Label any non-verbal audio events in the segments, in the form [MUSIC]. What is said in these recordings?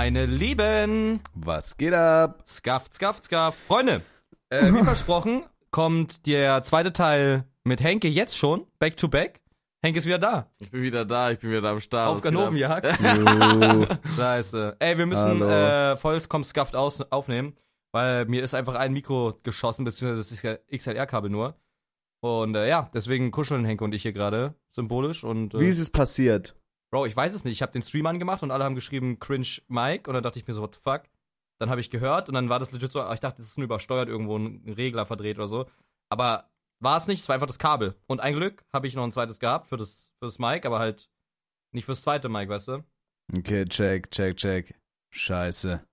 Meine Lieben, Was geht ab? Scuff, Scuff, Scuff. Freunde, äh, wie [LAUGHS] versprochen, kommt der zweite Teil mit Henke jetzt schon, back to back. Henke ist wieder da. Ich bin wieder da, ich bin wieder am Start. Auf? Ganovenjagd. [LAUGHS] [LAUGHS] Scheiße. Ey, wir müssen Hallo. äh, vollkommen Scuffed aus aufnehmen, weil mir ist einfach ein Mikro geschossen, beziehungsweise das XLR-Kabel nur. Und äh, ja, deswegen kuscheln Henke und ich hier gerade symbolisch. Und äh, Wie ist es passiert? Bro, ich weiß es nicht. Ich habe den Stream angemacht und alle haben geschrieben Cringe Mike und dann dachte ich mir so, what the fuck? Dann habe ich gehört und dann war das legit so, ich dachte, das ist nur übersteuert irgendwo ein Regler verdreht oder so. Aber war es nicht, es war einfach das Kabel. Und ein Glück habe ich noch ein zweites gehabt für das, für das Mic, aber halt nicht fürs zweite Mic, weißt du? Okay, check, check, check. Scheiße.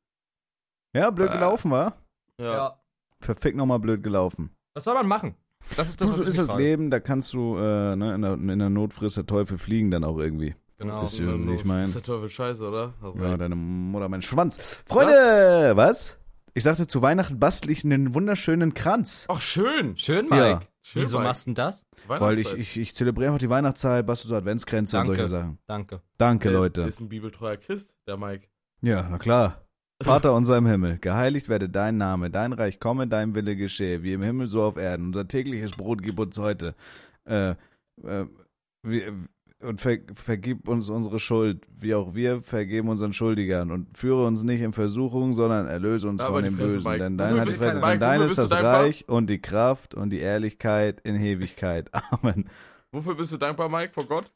Ja, blöd Äh. gelaufen, war? Ja. Verfickt nochmal blöd gelaufen. Was soll man machen? Das ist das, Du, was so ich ist das frage. Leben, da kannst du, äh, ne, in der, in der Not frisst der Teufel fliegen dann auch irgendwie. Genau. Bisschen, ich mein- Ist der Teufel scheiße, oder? Ja, deine Mutter, mein Schwanz. Freunde, was? Ich sagte, zu Weihnachten bastel ich einen wunderschönen Kranz. Ach, schön. Schön, Mike. Ja. Schön, Wieso Mike. machst du denn das? Weil ich, ich, ich zelebriere einfach die Weihnachtszeit, bastel so Adventskränze und Danke. solche Sachen. Danke. Danke, Der Leute. Ist ein bibeltreuer Christ, der Mike. Ja, na klar. Vater unser im Himmel, geheiligt werde dein Name, dein Reich komme, dein Wille geschehe, wie im Himmel so auf Erden. Unser tägliches Brot gib uns heute. Äh, äh, wir, und ver, vergib uns unsere Schuld, wie auch wir vergeben unseren Schuldigern. Und führe uns nicht in Versuchung, sondern erlöse uns Aber von dem Fresse, Bösen. Mike. Denn dein, Fresse, dankbar? denn dein ist das? Reich und die Kraft und die Ehrlichkeit in Ewigkeit. [LAUGHS] Amen. Wofür bist du dankbar, Mike, vor Gott?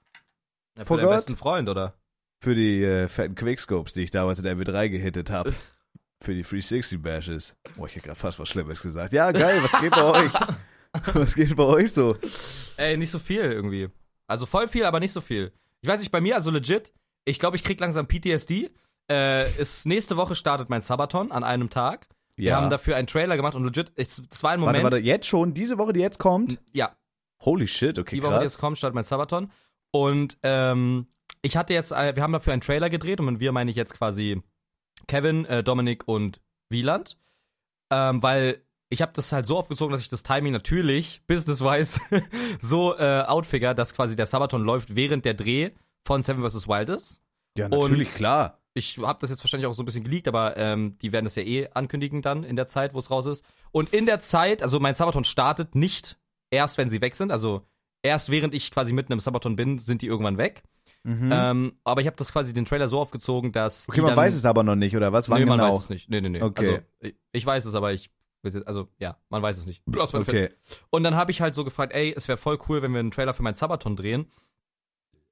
Ja, für Vor deinen Gott? besten Freund, oder? Für die äh, fetten Quickscopes, die ich damals in der W3 gehittet habe. [LAUGHS] Für die 360 Bashes. Boah, ich hätte gerade fast was Schlimmes gesagt. Ja, geil, was geht bei euch? [LAUGHS] Was geht bei euch so? Ey, nicht so viel irgendwie. Also voll viel, aber nicht so viel. Ich weiß nicht, bei mir, also legit, ich glaube, ich krieg langsam PTSD. Äh, ist, nächste Woche startet mein Sabaton an einem Tag. Wir haben dafür einen Trailer gemacht und legit, ich, das war ein Moment. Warte, warte, jetzt schon? Diese Woche, die jetzt kommt? Ja, Holy shit, okay, die Woche, die jetzt krass. kommt, startet mein Sabaton. Und ähm, ich hatte jetzt, äh, wir haben dafür einen Trailer gedreht und mit wir meine ich jetzt quasi Kevin, äh, Dominik und Wieland. Ähm, weil ich habe das halt so aufgezogen, dass ich das Timing natürlich, business-wise, [LAUGHS] so äh, outfigure, dass quasi der Sabaton läuft während der Dreh von Seven vs. Wild ist. Ja, natürlich, und- klar. Ich habe das jetzt wahrscheinlich auch so ein bisschen geleakt, aber ähm, die werden das ja eh ankündigen dann in der Zeit, wo es raus ist. Und in der Zeit, also mein Sabaton startet nicht erst, wenn sie weg sind. Also erst während ich quasi mitten im Sabaton bin, sind die irgendwann weg. Mhm. Ähm, aber ich habe das quasi den Trailer so aufgezogen, dass. okay, man dann, weiß es aber noch nicht, oder was? Wann nee, man genau? weiß es nicht. Nee, nee, nee. Okay. Also, ich, ich weiß es, aber ich. Also, ja, man weiß es nicht. Lass mal Okay. und dann habe ich halt so gefragt, ey, es wäre voll cool, wenn wir einen Trailer für mein Sabaton drehen.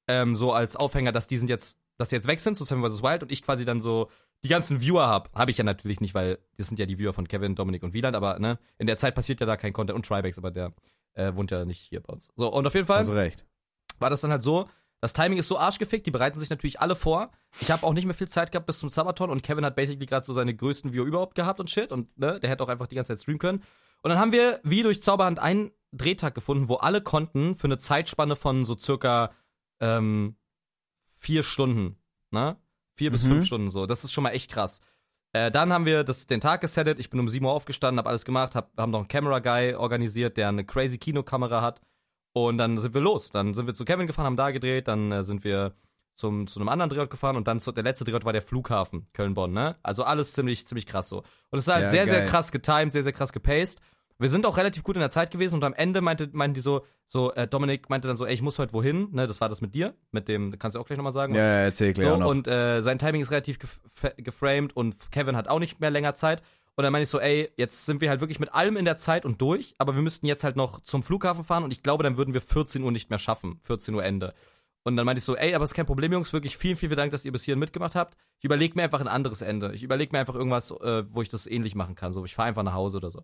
Ähm, so als Aufhänger, dass die sind jetzt, dass die jetzt weg sind zu Seven vs. Wild und ich quasi dann so die ganzen Viewer hab. Habe ich ja natürlich nicht, weil das sind ja die Viewer von Kevin, Dominik und Wieland, aber ne, in der Zeit passiert ja da kein Content und Tribex, aber der äh, wohnt ja nicht hier bei uns. So, und auf jeden Fall Also recht. war das dann halt so, das Timing ist so arschgefickt, die bereiten sich natürlich alle vor. Ich habe auch nicht mehr viel Zeit gehabt bis zum Sabaton und Kevin hat basically gerade so seine größten Viewer überhaupt gehabt und shit und ne, der hätte auch einfach die ganze Zeit streamen können. Und dann haben wir wie durch Zauberhand einen Drehtag gefunden, wo alle konnten für eine Zeitspanne von so circa ähm, vier Stunden, ne? Vier bis Mhm. fünf Stunden so. Das ist schon mal echt krass. Äh, dann haben wir das, den Tag gesettet. Ich bin um 7 Uhr aufgestanden, habe alles gemacht, hab, haben noch einen Camera Guy organisiert, der eine crazy Kinokamera hat. Und dann sind wir los. Dann sind wir zu Kevin gefahren, haben da gedreht. Dann äh, sind wir zum, zu einem anderen Drehort gefahren. Und dann zu, der letzte Drehort war der Flughafen Köln-Bonn. Ne? Also alles ziemlich, ziemlich krass so. Und es war halt Ja, sehr, sehr geil. krass getimed, sehr, sehr krass gepaced. Wir sind auch relativ gut in der Zeit gewesen und am Ende meinte, meinten die so, so äh, Dominik meinte dann so, ey, ich muss heute wohin, ne, das war das mit dir, mit dem, kannst du auch gleich nochmal sagen. Ja, ja, erzähl gleich so, noch. und äh, sein Timing ist relativ gef geframed und Kevin hat auch nicht mehr länger Zeit. Und dann meine ich so, ey, jetzt sind wir halt wirklich mit allem in der Zeit und durch, aber wir müssten jetzt halt noch zum Flughafen fahren und ich glaube, dann würden wir 14 Uhr nicht mehr schaffen. 14 Uhr Ende. Und dann meinte ich so, ey, aber ist kein Problem, Jungs, wirklich vielen, vielen Dank, dass ihr bis hierhin mitgemacht habt. Ich überlege mir einfach ein anderes Ende. Ich überlege mir einfach irgendwas, äh, wo ich das ähnlich machen kann. So, ich fahre einfach nach Hause oder so.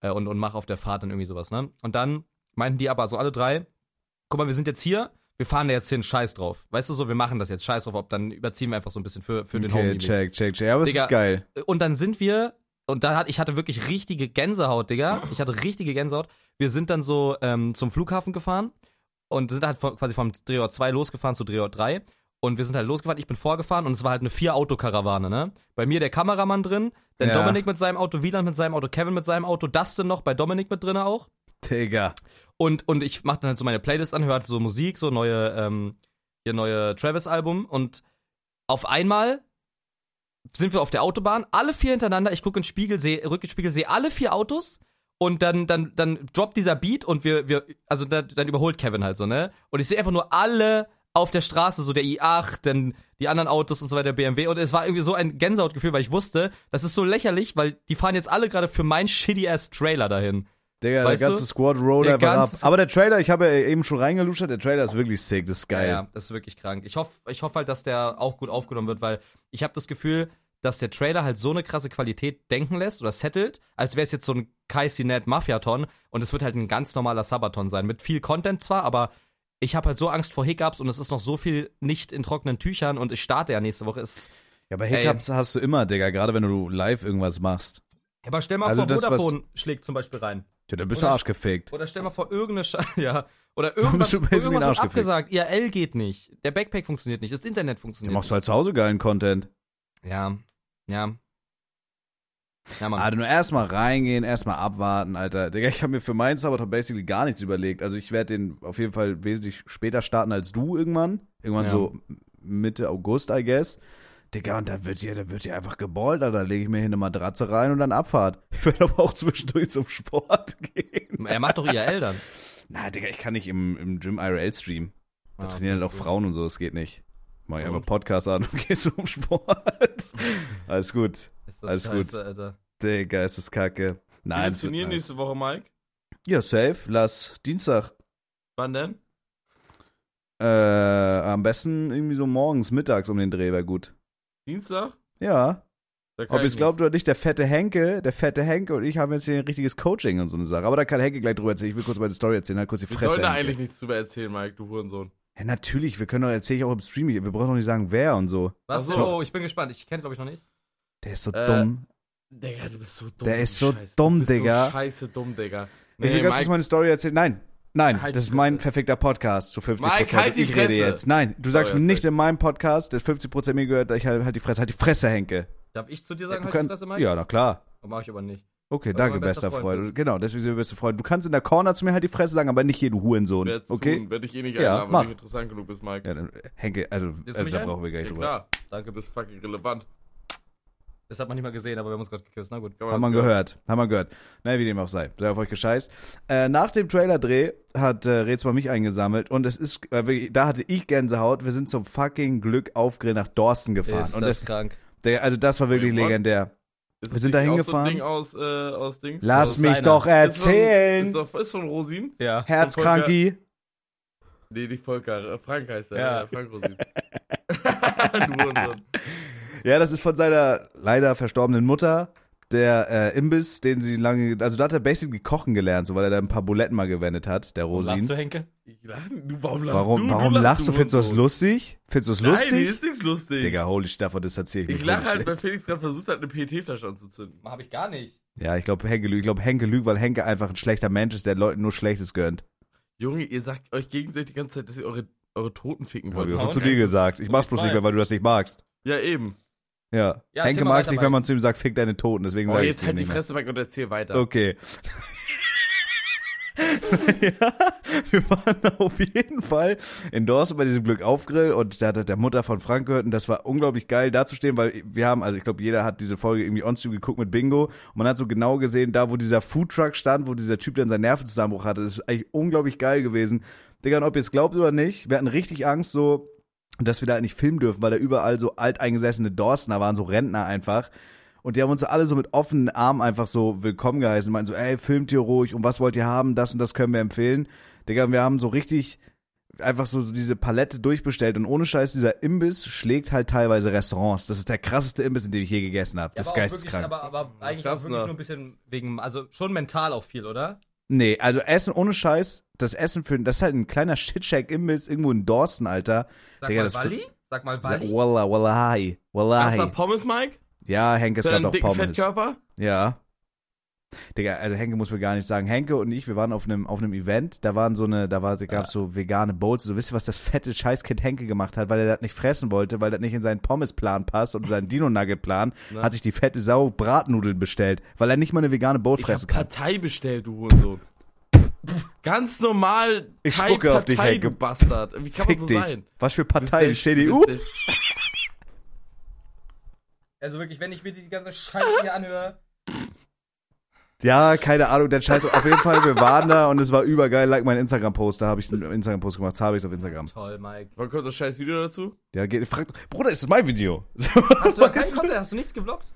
Äh, und und mache auf der Fahrt dann irgendwie sowas, ne? Und dann meinten die aber so alle drei, guck mal, wir sind jetzt hier, wir fahren da jetzt hin, scheiß drauf. Weißt du so, wir machen das jetzt, scheiß drauf, ob dann überziehen wir einfach so ein bisschen für, für den okay, Homie. check, check, check. Ja, aber es Digga, ist geil. Und dann sind wir, und da hat, ich hatte wirklich richtige Gänsehaut, Digga. Ich hatte richtige Gänsehaut. Wir sind dann so ähm, zum Flughafen gefahren und sind halt von, quasi vom Drehort 2 losgefahren zu Drehort 3. Und wir sind halt losgefahren, ich bin vorgefahren und es war halt eine Vier-Auto-Karawane, ne? Bei mir der Kameramann drin, dann Ja. Dominik mit seinem Auto, Wieland mit seinem Auto, Kevin mit seinem Auto, Dustin noch bei Dominik mit drin auch. Digga. Und, und ich mach dann halt so meine Playlist an, hört so Musik, so neue, ähm, hier neue Travis-Album und auf einmal sind wir auf der Autobahn, alle vier hintereinander, ich gucke in den Spiegel, sehe, Rückspiegel, sehe alle vier Autos und dann, dann, dann droppt dieser Beat und wir, wir, also dann, dann überholt Kevin halt so, ne? Und ich sehe einfach nur alle auf der Straße, so der i8, dann die anderen Autos und so weiter, BMW. Und es war irgendwie so ein Gänsehautgefühl, weil ich wusste, das ist so lächerlich, weil die fahren jetzt alle gerade für meinen shitty-ass Trailer dahin. Digga, Weißt der ganze du? Squad Roll Der einfach ab. Aber der Trailer, ich habe ja eben schon reingeluschert, der Trailer ist wirklich sick, das ist geil. Ja, ja, das ist wirklich krank. Ich hoffe ich hoff halt, dass der auch gut aufgenommen wird, weil ich habe das Gefühl, dass der Trailer halt so eine krasse Qualität denken lässt oder settelt, als wäre es jetzt so ein Kai Sinet Mafiaton und es wird halt ein ganz normaler Sabaton sein. Mit viel Content zwar, aber ich habe halt so Angst vor Hiccups und es ist noch so viel nicht in trockenen Tüchern und ich starte ja nächste Woche. Ist, Ja, aber Hiccups hast du immer, Digga, gerade wenn du live irgendwas machst. aber stell mal Also vor, das, Vodafone schlägt zum Beispiel rein. Ja, dann bist du Oder- arschgefickt. Oder stell mal vor, irgendeine Sche [LAUGHS] ja. Oder bist irgendwas, du basically irgendwas ein wird Arschgefickt. abgesagt. IRL geht nicht. Der Backpack funktioniert nicht. Das Internet Dann funktioniert machst du halt zu Hause geilen Content. nicht. Ja. Ja. Ja, Mann. Also nur erstmal reingehen, erstmal abwarten, Alter. Digga, ich habe mir für meinen Sabaton basically gar nichts überlegt. Also ich werde den auf jeden Fall wesentlich später starten als du irgendwann. Irgendwann Ja. so Mitte August, I guess. Digga, und da wird hier, da wird hier einfach geballt, Alter. Da lege ich mir hier eine Matratze rein und dann Abfahrt. Ich werde aber auch zwischendurch zum Sport [LAUGHS] gehen. Er macht doch IRL dann. Na, Digga, ich kann nicht im, im Gym IRL streamen. Da Ah, trainieren halt auch. Frauen und so, das geht nicht. Mach ich Und? einfach Podcast an und [LAUGHS] geh zum Sport. [LAUGHS] Alles gut. Ist das Alles scheiße, Alter. Digga, ist das kacke. Nein, wird trainieren nice. nächste Woche, Mike. Ja, safe. Lass Dienstag. Wann denn? Äh, am besten irgendwie so morgens, mittags um den Dreh wäre gut. Dienstag? Ja. Da Ob ihr es ich glaubt oder nicht, der fette Henke, der fette Henke und ich haben jetzt hier ein richtiges Coaching und so eine Sache. Aber da kann Henke gleich drüber erzählen. Ich will kurz meine Story erzählen, halt kurz die Fresse. sollen da Henke. eigentlich nichts drüber erzählen, Mike, du Hurensohn. Ja, natürlich, wir können doch, erzähle ich auch im Stream. Wir brauchen doch nicht sagen, wer und so. Was? Ach so. Oh, ich bin gespannt. Ich kenne, glaube ich, noch nicht. Der ist so Äh, dumm. Digga, du bist so dumm. Der ist so Scheiße. dumm, du bist Digga. So scheiße dumm, Digga. ich will ganz kurz meine Story erzählen. Nein, nein, Halt das die ist mein perfekter Podcast zu 50 Mike, halt die ich rede Fresse. jetzt. Nein, du sagst Sorry, mir nicht in meinem Podcast, der 50% mir gehört, ich halt, halt die Fresse, halt die Fresse, Henke. Darf ich zu dir sagen, du halt die kannst, Fresse, Mike? ja, na klar. Oh, mach ich aber nicht. Okay, Weil danke, bester bester Freund Freund. Genau, deswegen sind wir beste Freunde. Du kannst in der Corner zu mir halt die Fresse sagen, aber nicht hier, du Hurensohn. Werd's Okay? tun, werde ich eh nicht Ja, einladen, mach. wenn du nicht interessant genug bist, Mike. Ja, dann, äh, Henke, also, also da brauchen wir gar Ja, nicht drüber. klar. Danke. Bist fucking relevant. Das hat man nicht mal gesehen, aber wir haben uns gerade geküsst. Na gut. Haben wir gehört, haben wir gehört. Na, wie dem auch sei. Sei auf euch gescheißt. Äh, nach dem Trailer-Dreh hat äh, Rätsel mich eingesammelt und es ist, äh, wirklich, da hatte ich Gänsehaut. Wir sind zum fucking Glück aufgrill nach Dorsten gefahren. Ist und das das, krank. der, also das war wirklich legendär. Ist Wir sind da hingefahren. So ein Ding aus, äh? Lass aus mich seiner. doch Ist so ein- erzählen. Ist, doch, ist ein Rosin? Ja. Herzkranki. Nee, nicht Volker. Äh, Frank heißt er. Ja. Ja. Frank Rosin. [LAUGHS] du Hurensohn. Ja, das ist von seiner leider verstorbenen Mutter. Der äh, Imbiss, den sie lange, also da hat er basically kochen gelernt, so weil er da ein paar Buletten mal gewendet hat, der Lachst Rosin. du, Henke? Ich lach- du, warum lachst Warum, du? warum du lachst du? Findest du das lustig? Findest du es Nein, lustig? die ist nichts lustig. Digga, holy Stafford, das erzähl ich Ich nicht. lache halt, weil Felix gerade versucht hat, eine PET-Flasche anzuzünden. Hab ich gar nicht. Ja, ich glaube, Henke lügt. Ich glaube, Henke lügt, weil Henke einfach ein schlechter Mensch ist, der Leuten nur Schlechtes gönnt. Junge, ihr sagt euch gegenseitig die ganze Zeit, dass ihr eure, eure Toten ficken Ja, wollt. das Ja, hast du und? dir gesagt. Ich mach's ich bloß nicht mehr, weil du das nicht magst. Ja, eben. Ja. Ja, Henke mag's weiter, nicht, wenn man zu ihm sagt, fick deine Toten. Deswegen Oh, sag ich jetzt halt die. Fresse weg und erzähl weiter. Okay. [LAUGHS] [LAUGHS] ja, wir waren auf jeden Fall in Dorsten bei diesem Glück-Auf-Grill und da hat der Mutter von Frank gehört und das war unglaublich geil dazustehen, weil wir haben, also ich glaube, jeder hat diese Folge irgendwie on geguckt mit Bingo und man hat so genau gesehen, da wo dieser Foodtruck stand, wo dieser Typ dann seinen Nervenzusammenbruch hatte, das ist eigentlich unglaublich geil gewesen. Digga, und ob ihr es glaubt oder nicht, wir hatten richtig Angst so, dass wir da nicht filmen dürfen, weil da überall so alteingesessene Dorstner waren, so Rentner einfach. Und die haben uns alle so mit offenen Armen einfach so willkommen geheißen. Meinten so, ey, filmt ihr ruhig und was wollt ihr haben? Das und das können wir empfehlen. Digga, wir haben so richtig einfach so, so diese Palette durchbestellt und ohne Scheiß, dieser Imbiss schlägt halt teilweise Restaurants. Das ist der krasseste Imbiss, in dem ich je gegessen habe. das ist geisteskrank. Wirklich, aber, aber eigentlich auch wirklich nur ein bisschen wegen, also schon mental auch viel, oder? Nee, also Essen ohne Scheiß, das Essen für, das ist halt ein kleiner Shitshack-Imbiss irgendwo in Dorsten, Alter. Sag Digga, mal Walli? Sag mal Walli? Wallah, wallahi, Gab's da wallahi. Pommes, Mike? Ja, gab einen doch dicken Pommes. Fettkörper? Ja. Digga, also Henke muss mir gar nicht sagen. Henke und ich, wir waren auf einem auf einem Event, da waren so eine, da war, da gab's so vegane Bowls. So, wisst ihr, was das fette Scheißkind Henke gemacht hat, weil er das nicht fressen wollte, weil das nicht in seinen Pommesplan passt und seinen Dino-Nugget-Plan, hat sich die fette Sau Bratnudeln bestellt, weil er nicht mal eine vegane Bowl Ich fressen kann. Partei bestellt, du Hurensohn. Ganz normal Ich Thai spucke auf dich, Partei, Henke. du Bastard. Wie kann Fick man so dich. sein? Was für Partei? CDU? [LAUGHS] [LAUGHS] Also wirklich, wenn ich mir die ganze Scheiße hier anhöre. Ja, keine Ahnung, der Scheiß. Auf jeden Fall, wir waren da und es war übergeil. Like mein Instagram-Post, da habe ich einen Instagram-Post gemacht, habe ich auf Instagram. Toll, Mike. Wann kommt das scheiß Video dazu? Ja, geht, fragt, Bruder, ist das mein Video? [LAUGHS] So. Hast du da keinen Content? Hast du nichts gevloggt?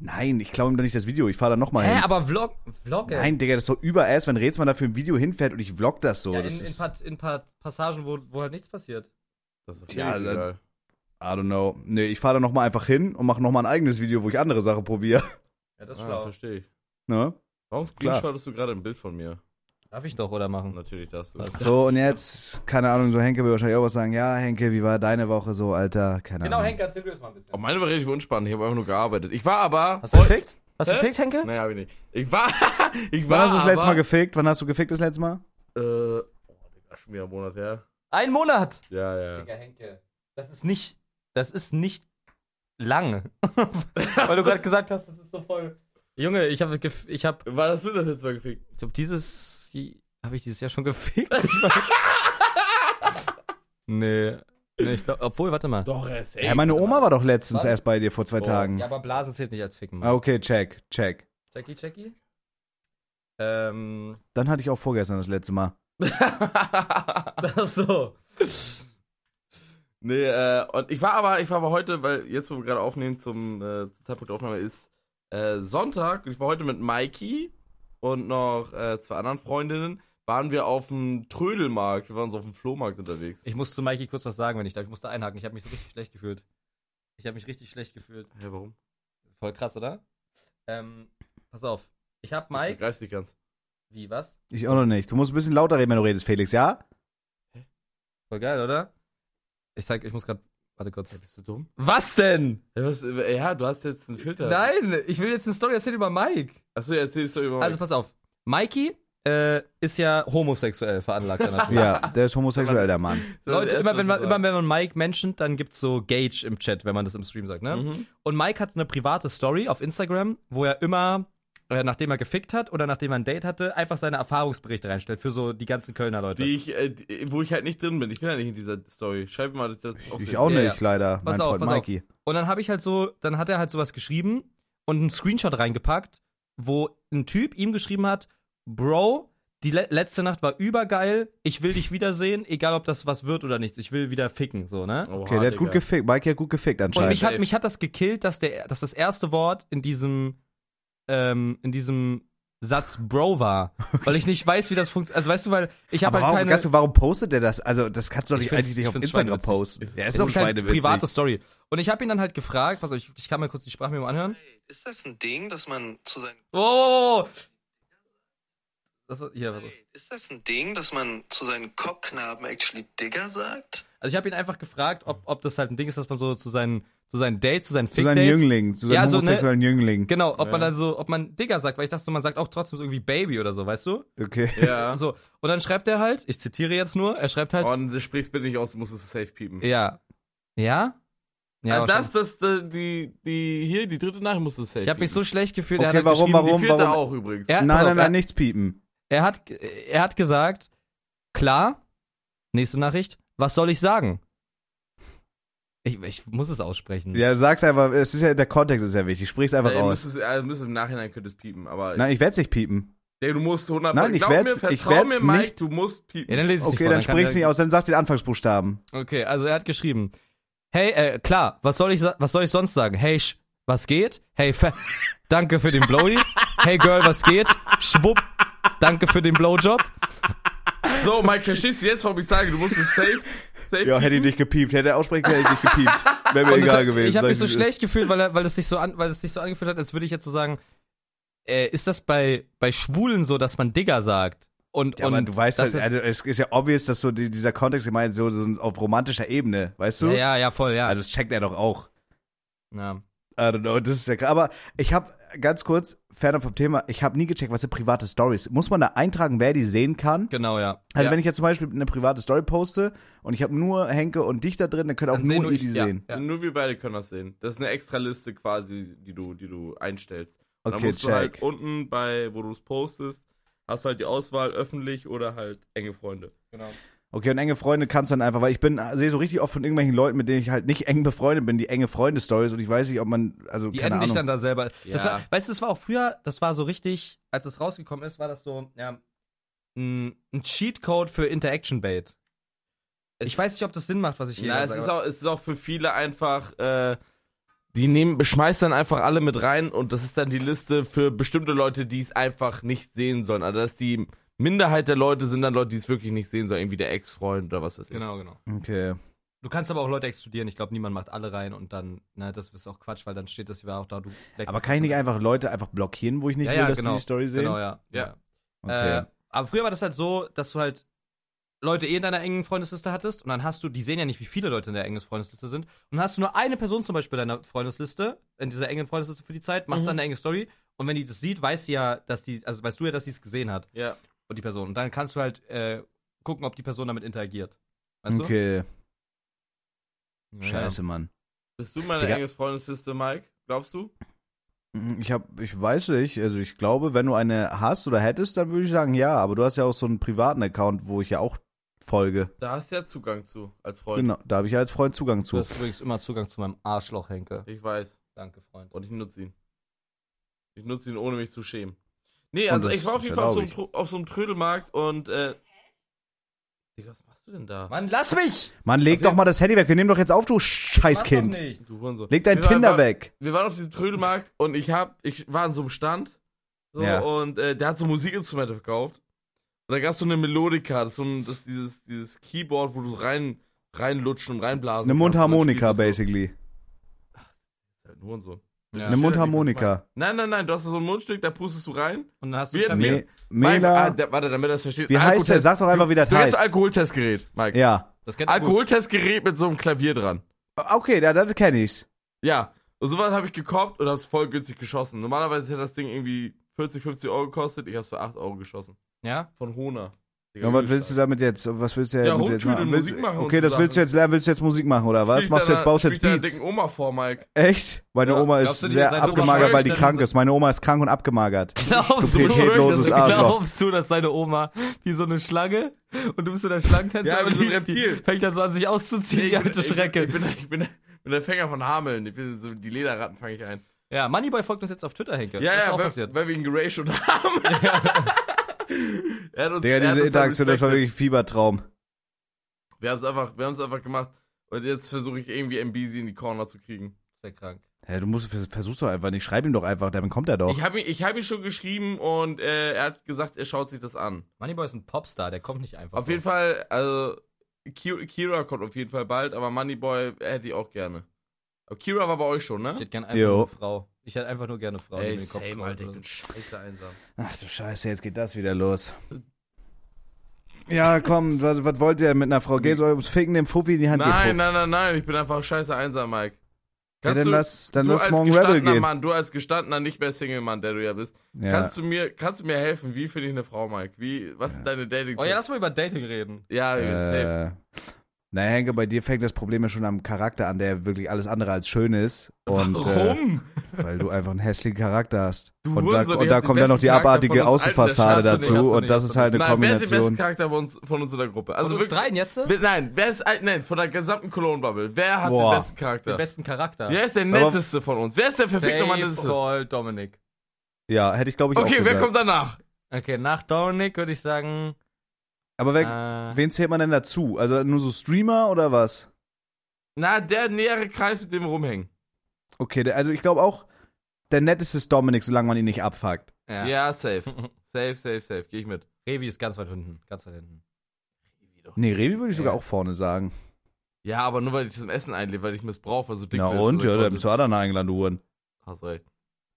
Nein, ich klaue ihm doch nicht das Video, ich fahre da nochmal Hä, hin. aber Vlog, Vlog, ey. Nein, Digga, das ist so überass, wenn Rätsmann dafür ein Video hinfährt und ich vlog das so. Ja, in, das in, ist, paar, in paar Passagen, wo, wo halt nichts passiert. Das ist Ja, egal. I don't know. Nee, ich fahre da nochmal einfach hin und mache nochmal ein eigenes Video, wo ich andere Sachen probiere. Ja, das ist Ah, schlau. verstehe ich. Ne? Warum Klar. screenshottest du gerade ein Bild von mir? Darf ich doch, oder machen? Natürlich darfst du. Was? So, und jetzt, keine Ahnung, so Henke will wahrscheinlich auch was sagen. Ja, Henke, wie war deine Woche so, Alter? Keine Genau, Ahnung. Henke, erzähl du das mal ein bisschen. Oh, meine war relativ unspannend. Ich habe einfach nur gearbeitet. Ich war aber. Hast du gefickt? Hast du gefickt, Henke? Nee, hab ich nicht. Ich war. [LAUGHS] ich Wann war. hast du das letzte Mal gefickt? Wann hast du gefickt das letzte Mal? Äh. Oh, Digga, schon wieder einen Monat her. Ein Monat! Ja, ja. Digga, Henke. Das ist nicht, das ist nicht lang. [LAUGHS] Weil du gerade gesagt hast, das ist so voll. Junge, ich habe, ich habe, War das du das jetzt mal gefickt? ich glaube, dieses, habe ich dieses Jahr schon gefickt? [LAUGHS] Nee. Nee, ich glaube, obwohl, warte mal. Doch, er ist Ja, meine Oma war doch letztens Wann? erst bei dir vor zwei Oh. Tagen. Ja, aber Blasen zählt nicht als Ficken. Ah, okay, check, check. Jackie, Jackie? Ähm, Dann hatte ich auch vorgestern das letzte Mal. [LAUGHS] ach so. Nee, äh, und ich war aber, ich war aber heute, weil jetzt, wo wir gerade aufnehmen zum äh, zum Zeitpunkt der Aufnahme ist äh, Sonntag. Ich war heute mit Mikey und noch äh, zwei anderen Freundinnen. Waren wir auf dem Trödelmarkt. Wir waren so auf dem Flohmarkt unterwegs. Ich muss zu Mikey kurz was sagen, wenn ich darf. Ich musste einhaken. Ich habe mich so richtig schlecht gefühlt. Ich habe mich richtig schlecht gefühlt. Hä, warum? Voll krass, oder? Ähm, pass auf. Ich hab Ich Mike. begreif's nicht ganz. Wie, was? Ich auch noch nicht. Du musst ein bisschen lauter reden, wenn du redest, Felix, ja? Voll geil, oder? Ich zeig, ich muss grad. Warte kurz. bist du dumm? Was denn? Ja, was, ja, du hast jetzt einen Filter. Nein, ich will jetzt eine Story erzählen über Mike. Achso, erzählst du über Also pass auf. Mikey äh, ist ja homosexuell veranlagt. [LAUGHS] Ja, der ist homosexuell, der Mann. Leute, immer wenn, man, immer wenn man Mike menschent, dann gibt's so Gage im Chat, wenn man das im Stream sagt, ne? Mhm. Und Mike hat eine private Story auf Instagram, wo er immer, äh, nachdem er gefickt hat oder nachdem er ein Date hatte, einfach seine Erfahrungsberichte reinstellt für so die ganzen Kölner Leute. Die ich, äh, die, wo ich halt nicht drin bin. Ich bin ja nicht in dieser Story. Schreib mir mal das jetzt auf. Ich auch nicht, ja. leider. Pass mein auf, Freund pass auf. Mikey. Und dann habe ich halt so, dann hat er halt sowas geschrieben und einen Screenshot reingepackt, wo ein Typ ihm geschrieben hat, Bro, die le letzte Nacht war übergeil, ich will dich wiedersehen, egal ob das was wird oder nichts, ich will wieder ficken, so, ne? Oha, Okay, der hat gut Digga. gefickt. Mikey hat gut gefickt Und anscheinend. mich hat, mich hat das gekillt, dass, der, dass das erste Wort in diesem, ähm, in diesem Satz Bro war. Weil ich nicht weiß, wie das funktioniert. Also weißt du, weil ich habe aber halt warum, keine. so, warum postet der das? Also, das kannst du doch Ich nicht eigentlich nicht ich auf Instagram posten. Es- Ja, es ist doch ist halt private Story. Und ich habe ihn dann halt gefragt, pass auf, ich, ich kann mir kurz die Sprachmemo anhören. Ist das ein Ding, dass man zu seinen Oh, oh, oh. Das war, hier, pass auf. Ist das ein Ding, dass man zu seinen Kopfknaben actually Digger sagt? Also ich habe ihn einfach gefragt, ob, ob das halt ein Ding ist, dass man so zu seinen, zu seinen Dates, zu seinen Zu seinen. Jünglingen, zu seinen Ja, so, ne? homosexuellen Jünglingen. Genau, ob man Ja. dann so, ob man Digger sagt, weil ich dachte so, man sagt auch trotzdem so irgendwie Baby oder so, weißt du? Okay. Ja. [LAUGHS] So. Und dann schreibt er halt, ich zitiere jetzt nur, er schreibt halt, Und du sprichst bitte nicht aus, du musst es safe piepen. ja. Ja? Ja, aber das, das, das, die, die, hier, die dritte Nachricht musst du safe Ich habe mich so schlecht gefühlt. Okay, er hat halt warum, geschrieben, Die warum, vierte warum? auch übrigens. Ja. Nein, auf, nein, nein, er- nichts piepen. Er hat, er hat gesagt, klar, nächste Nachricht, was soll ich sagen? Ich, ich muss es aussprechen. Ja, du sagst einfach, es ist ja, der Kontext ist ja wichtig. Sprich's einfach Äh, aus. müsstest, äh, müsstest im Nachhinein könntest piepen, aber Nein, ich werd's nicht piepen. Ey, du musst 100 Nein, ich vertrau werd's mir, Mike, nicht- du musst piepen. Ja, dann lese ich Okay, vor, dann kann sprich's er- nicht aus, dann sag den Anfangsbuchstaben. Okay, also er hat geschrieben, hey, äh, klar, was soll ich, was soll ich sonst sagen? Hey, sch, was geht? Hey, fe [LAUGHS] danke für den Blowy. Hey, Girl, was geht? Schwupp, danke für den Blowjob. So, Mike, verstehst du jetzt, warum ich sage, du musst es safe, safe Ja, hätte ich nicht gepiept. Hätte er aussprechen können, hätte ich nicht gepiept. Wäre mir Und egal hat, gewesen. ich habe mich so schlecht gefühlt, weil, er, weil, es sich so an, weil es sich so angefühlt hat, als würde ich jetzt so sagen, äh, ist das bei, bei Schwulen so, dass man Digger sagt? Und, Ja, und aber du weißt das halt, also es ist ja obvious, dass so die, dieser Kontext gemeint so, so auf romantischer Ebene, weißt du? ja, ja, ja, voll, ja. Also das checkt er doch auch. ja. I don't know, das ist ja krass. Aber ich habe ganz kurz, fernab vom Thema, ich habe nie gecheckt, was sind private Stories. Muss man da eintragen, wer die sehen kann? Genau, ja. Also ja. wenn ich jetzt zum Beispiel eine private Story poste und ich habe nur Henke und dich da drin, dann können auch Dann nur nur ihr die ich, ja. sehen. Ja. Nur wir beide können das sehen. Das ist eine extra Liste quasi, die du, die du einstellst. Und dann Okay, musst du halt check. unten bei, wo du es postest, hast du halt die Auswahl öffentlich oder halt enge Freunde. Genau. Okay, und enge Freunde kannst du dann einfach, weil ich bin, sehe so richtig oft von irgendwelchen Leuten, mit denen ich halt nicht eng befreundet bin, die enge Freunde-Stories und ich weiß nicht, ob man, also Die keine enden dich Ahnung. dann da selber. Das Ja. war, weißt du, das war auch früher, das war so richtig, als es rausgekommen ist, war das so, ja, ein, ein Cheatcode für Interaction Bait. Ich weiß nicht, ob das Sinn macht, was ich hier Ja, es sage. ist, auch, es ist auch für viele einfach, äh, die nehmen, beschmeißen dann einfach alle mit rein und das ist dann die Liste für bestimmte Leute, die es einfach nicht sehen sollen. Also das ist die Minderheit der Leute sind dann Leute, die es wirklich nicht sehen sollen, irgendwie der Ex-Freund oder was weiß ich. Genau, genau. Okay. Du kannst aber auch Leute exkludieren. Ich glaube, niemand macht alle rein und dann, na, das ist auch Quatsch, weil dann steht das ja auch da, du Aber kann ich nicht einfach Leute einfach blockieren, wo ich nicht ja, will, ja, dass genau. die die Story sehen? Genau, ja. Ja. Okay. Äh, aber früher war das halt so, dass du halt Leute eh in deiner engen Freundesliste hattest und dann hast du, die sehen ja nicht, wie viele Leute in der engen Freundesliste sind. Und dann hast du nur eine Person zum Beispiel in deiner Freundesliste, in dieser engen Freundesliste für die Zeit, machst Mhm. dann eine enge Story und wenn die das sieht, weiß sie ja, dass die, also weißt du ja, dass sie es gesehen hat Ja. Und die Person. Und dann kannst du halt äh, gucken, ob die Person damit interagiert. Weißt okay. du? Scheiße, Mann. Bist du meine Digga. enges Freundesliste, Mike? Glaubst du? Mhm, Ich hab, ich weiß nicht, also ich glaube, wenn du eine hast oder hättest, dann würde ich sagen ja, aber du hast ja auch so einen privaten Account, wo ich ja auch folge. Da hast du ja Zugang zu, als Freund. Genau, da habe ich ja als Freund Zugang Du zu. hast übrigens immer Zugang zu meinem Arschloch, Henke. Ich weiß. Danke, Freund. Und ich nutze ihn. Ich nutze ihn, ohne mich zu schämen. Nee, Und also ich war auf jeden Fall auf so, einem, auf so einem Trödelmarkt und, äh. Digga, was machst du denn da? Mann, lass mich! Mann, leg Auf doch mal das Handy weg, wir nehmen doch jetzt auf, du Scheißkind. Du. Leg dein Wir waren Tinder bei- weg. Wir waren auf diesem Trödelmarkt und ich hab, ich war an so einem Stand. So, Ja. und äh, der hat so Musikinstrumente verkauft. Und da gab es so eine Melodika, das ist, so ein, das ist dieses, dieses Keyboard, wo du rein, reinlutschen und reinblasen Eine kannst und dann Mundharmonika, so. basically. Das ist halt ein Hurensohn. Ja. Eine Mundharmonika. Nein, nein, nein, du hast so ein Mundstück, da pustest du rein. Und dann hast du wir- Me ah, Mela. der, warte, damit er das versteht. Wie heißt der? Sag doch einfach, wie das Du kennst heißt. Alkoholtestgerät, Mike. Ja. Alkoholtestgerät mit so einem Klavier dran. Okay, da, das kenne ich's. Ja. Und sowas habe ich gekauft und hab's voll günstig geschossen. Normalerweise hätte das Ding irgendwie 40, 50 Euro gekostet. Ich hab's für 8 Euro geschossen. Ja? Von Hona. Ja, was willst du damit jetzt? Was willst du Ja, damit jetzt rumtüdeln, Willst- Musik machen Okay, das willst du jetzt lernen, willst du jetzt Musik machen oder was? Machst du jetzt, baust du jetzt Beats? Dicken Oma vor, Mike. Echt? Meine Ja. Oma ist du, sehr abgemagert, weil die krank ist. Meine Oma ist krank und abgemagert. [LAUGHS] Glaubst du, Arschloch. glaubst du, dass seine Oma wie so eine Schlange und du bist so der Schlangentänzer Ja, und so ein die- Reptil. die Fängt dann so an sich auszuziehen, Nee, die alte Schrecke. Ich bin, ich, bin, ich bin der Fänger von Hameln. Ich bin so, die Lederratten fange ich ein. Ja, Moneyboy folgt uns jetzt auf Twitter, Henke. Ja, das ja, weil, wir ihn geratiot [LAUGHS] haben. [LAUGHS] Er hat uns- Digga, er hat diese uns Interaktion, das war wirklich Fiebertraum. Wir haben es einfach, wir einfach gemacht. Und jetzt versuche ich irgendwie MBZ in die Corner zu kriegen. Sehr krank. Hä, du musst, versuchst doch einfach nicht. Schreib ihm doch einfach, dann kommt er doch. Ich habe ihn, ich hab ihn schon geschrieben und äh, er hat gesagt, er schaut sich das an. Moneyboy ist ein Popstar, der kommt nicht einfach. Auf so. jeden Fall, also Ki- Kira kommt auf jeden Fall bald, aber Moneyboy hätte ich auch gerne. Aber Kira war bei euch schon, ne? Ich hätte gern einfach Jo. nur eine Frau. Ich hätte einfach nur gerne eine Frau. die mir Ey, den Kopf same, Alter, ich bin scheiße einsam. Ach du Scheiße, jetzt geht das wieder los. [LAUGHS] Ja, komm, was, was wollt ihr denn mit einer Frau? Geht euch ums Ficken dem Fuffi in die Hand Nein, nein, nein, nein, ich bin einfach scheiße einsam, Mike. Ja, dann lass, dann du lass als morgen Rebel gestandener gehen. Mann, du als gestandener, nicht mehr Single-Mann, der du ja bist, Ja. kannst, du mir, kannst du mir helfen? Wie finde ich eine Frau, Mike? Wie, was sind deine dating Oh ja, lass mal über Dating reden. Ja, safe. Äh, naja, Henke, bei dir fängt das Problem ja schon am Charakter an, der wirklich alles andere als schön ist. Und, Warum? Äh, weil du einfach einen hässlichen Charakter hast. Du und da, und da kommt dann noch die Charakter abartige von Außenfassade dazu. nicht, und das ist halt eine Nein, wer hat den besten Kombination. Charakter von uns, von uns in der Gruppe? Also Also uns wirklich, dreien jetzt? wer- nein, wer ist, nein, von der gesamten Cologne-Bubble, wer hat Boah. den besten Charakter? Den besten Charakter. Wer ist der Aber- netteste von uns? Wer ist der verfickt nochmal Safe netteste? Call Dominik. Ja, hätte ich glaube ich auch Okay, wer kommt danach? Okay, nach Dominik würde ich sagen. Aber wer, Äh, wen zählt man denn dazu? Also nur so Streamer oder was? Na, der nähere Kreis, mit dem wir rumhängen. Okay, der, also ich glaube auch, der netteste ist Dominik, solange man ihn nicht abfuckt. ja. Ja, safe. [LAUGHS] safe, safe, safe. Geh ich mit. Revi ist ganz weit hinten. Ganz weit hinten. Nee, Revi würde ich sogar Ja. auch vorne sagen. Ja, aber nur weil ich zum Essen einlebe, weil ich missbrauche, weil so dick Na bist, und? oder Ja, ich dann bist du Adana eingeladen, du Huren. Hast recht.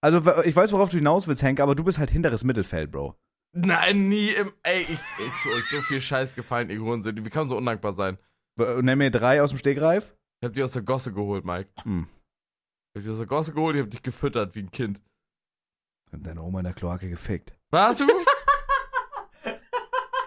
Also, ich weiß, worauf du hinaus willst, Hank, aber du bist halt hinteres Mittelfeld, Bro. Nein, nie im. Ey, ich, ich tue euch so viel Scheiß gefallen, ihr Hurensohn. Wie kann man so undankbar sein? W- Nenn mir drei aus dem Stegreif. Ich hab dich aus der Gosse geholt, Mike. Hm. Ich hab dich aus der Gosse geholt, ich hab dich gefüttert wie ein Kind. Und deine Oma in der Kloake gefickt. Was hast du? [LAUGHS]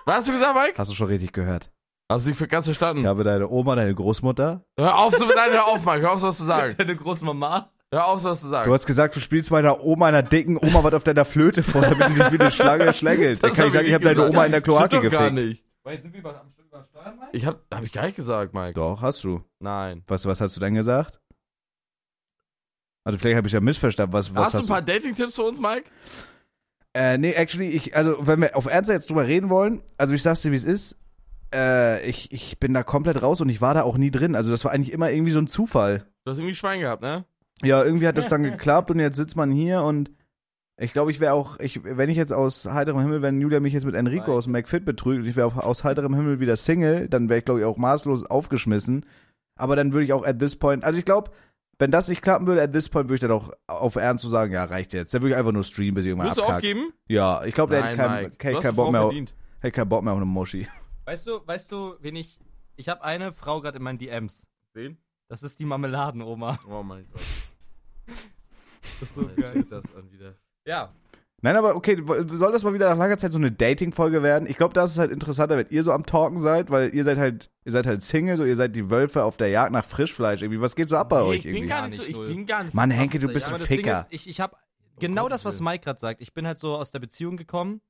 Was hast du gesagt, Mike? Hast du schon richtig gehört. Du nicht ganz verstanden? Ich habe deine Oma, deine Großmutter. Hör auf, so, nein, hör auf, Mike. Hör auf, so was zu sagen. Deine Großmama? Hör auf, so was zu sagen. Du hast gesagt, du spielst meiner Oma, einer dicken Oma, was auf deiner Flöte vor, damit die sich wie eine Schlange [LAUGHS] schlängelt. Dann kann ich sagen, ich habe deine. Oma in der Kloake doch gar gefickt. nicht. Jetzt sind wir am Stück Ich hab, hab ich gar nicht gesagt, Mike. Doch, hast du. Nein. Was, was hast du denn gesagt? Also vielleicht habe ich ja missverstanden. Was, was hast du ein hast paar Dating-Tipps für uns, Mike? Äh, nee, actually, ich, also wenn wir auf Ernst jetzt drüber reden wollen, also ich sag's dir, wie es ist, äh, ich, ich bin da komplett raus und ich war da auch nie drin. Also das war eigentlich immer irgendwie so ein Zufall. Du hast irgendwie Schwein gehabt, ne? Ja, irgendwie hat das dann [LAUGHS] geklappt und jetzt sitzt man hier und ich glaube, ich wäre auch, ich, wenn ich jetzt aus heiterem Himmel, wenn Julia mich jetzt mit Enrico Nein. aus dem McFit betrügt und ich wäre aus heiterem Himmel wieder Single, dann wäre ich, glaube ich, auch maßlos aufgeschmissen. Aber dann würde ich auch at this point, also ich glaube, wenn das nicht klappen würde, at this point würde ich dann auch auf Ernst zu sagen, ja, reicht jetzt. Dann würde ich einfach nur streamen, bis ich irgendwann Willst du abkacke. aufgeben? Ja, ich glaube, der hätte keinen kein, Du die Bock mehr, auf- verdient. hätte keinen Bock mehr auf eine Muschi. Weißt du, weißt du, wen ich. Ich habe eine Frau gerade in meinen DMs. Wen? Das ist die Marmeladenoma. Oh mein Gott. [LAUGHS] Das ist so geil. fängt das an wieder. Ja. Nein, aber okay, soll das mal wieder nach langer Zeit so eine Dating-Folge werden? Ich glaube, das ist halt interessanter, wenn ihr so am Talken seid, weil ihr seid halt, ihr seid halt Single, so ihr seid die Wölfe auf der Jagd nach Frischfleisch irgendwie. Was geht so ab bei Nee, euch ich bin irgendwie? gar Gar nicht so, ich bin gar nicht Mann, so Henke, du bist ein Ficker. Ist, ich, ich habe genau Gottes das, was. Mike gerade sagt. Ich bin halt so aus der Beziehung gekommen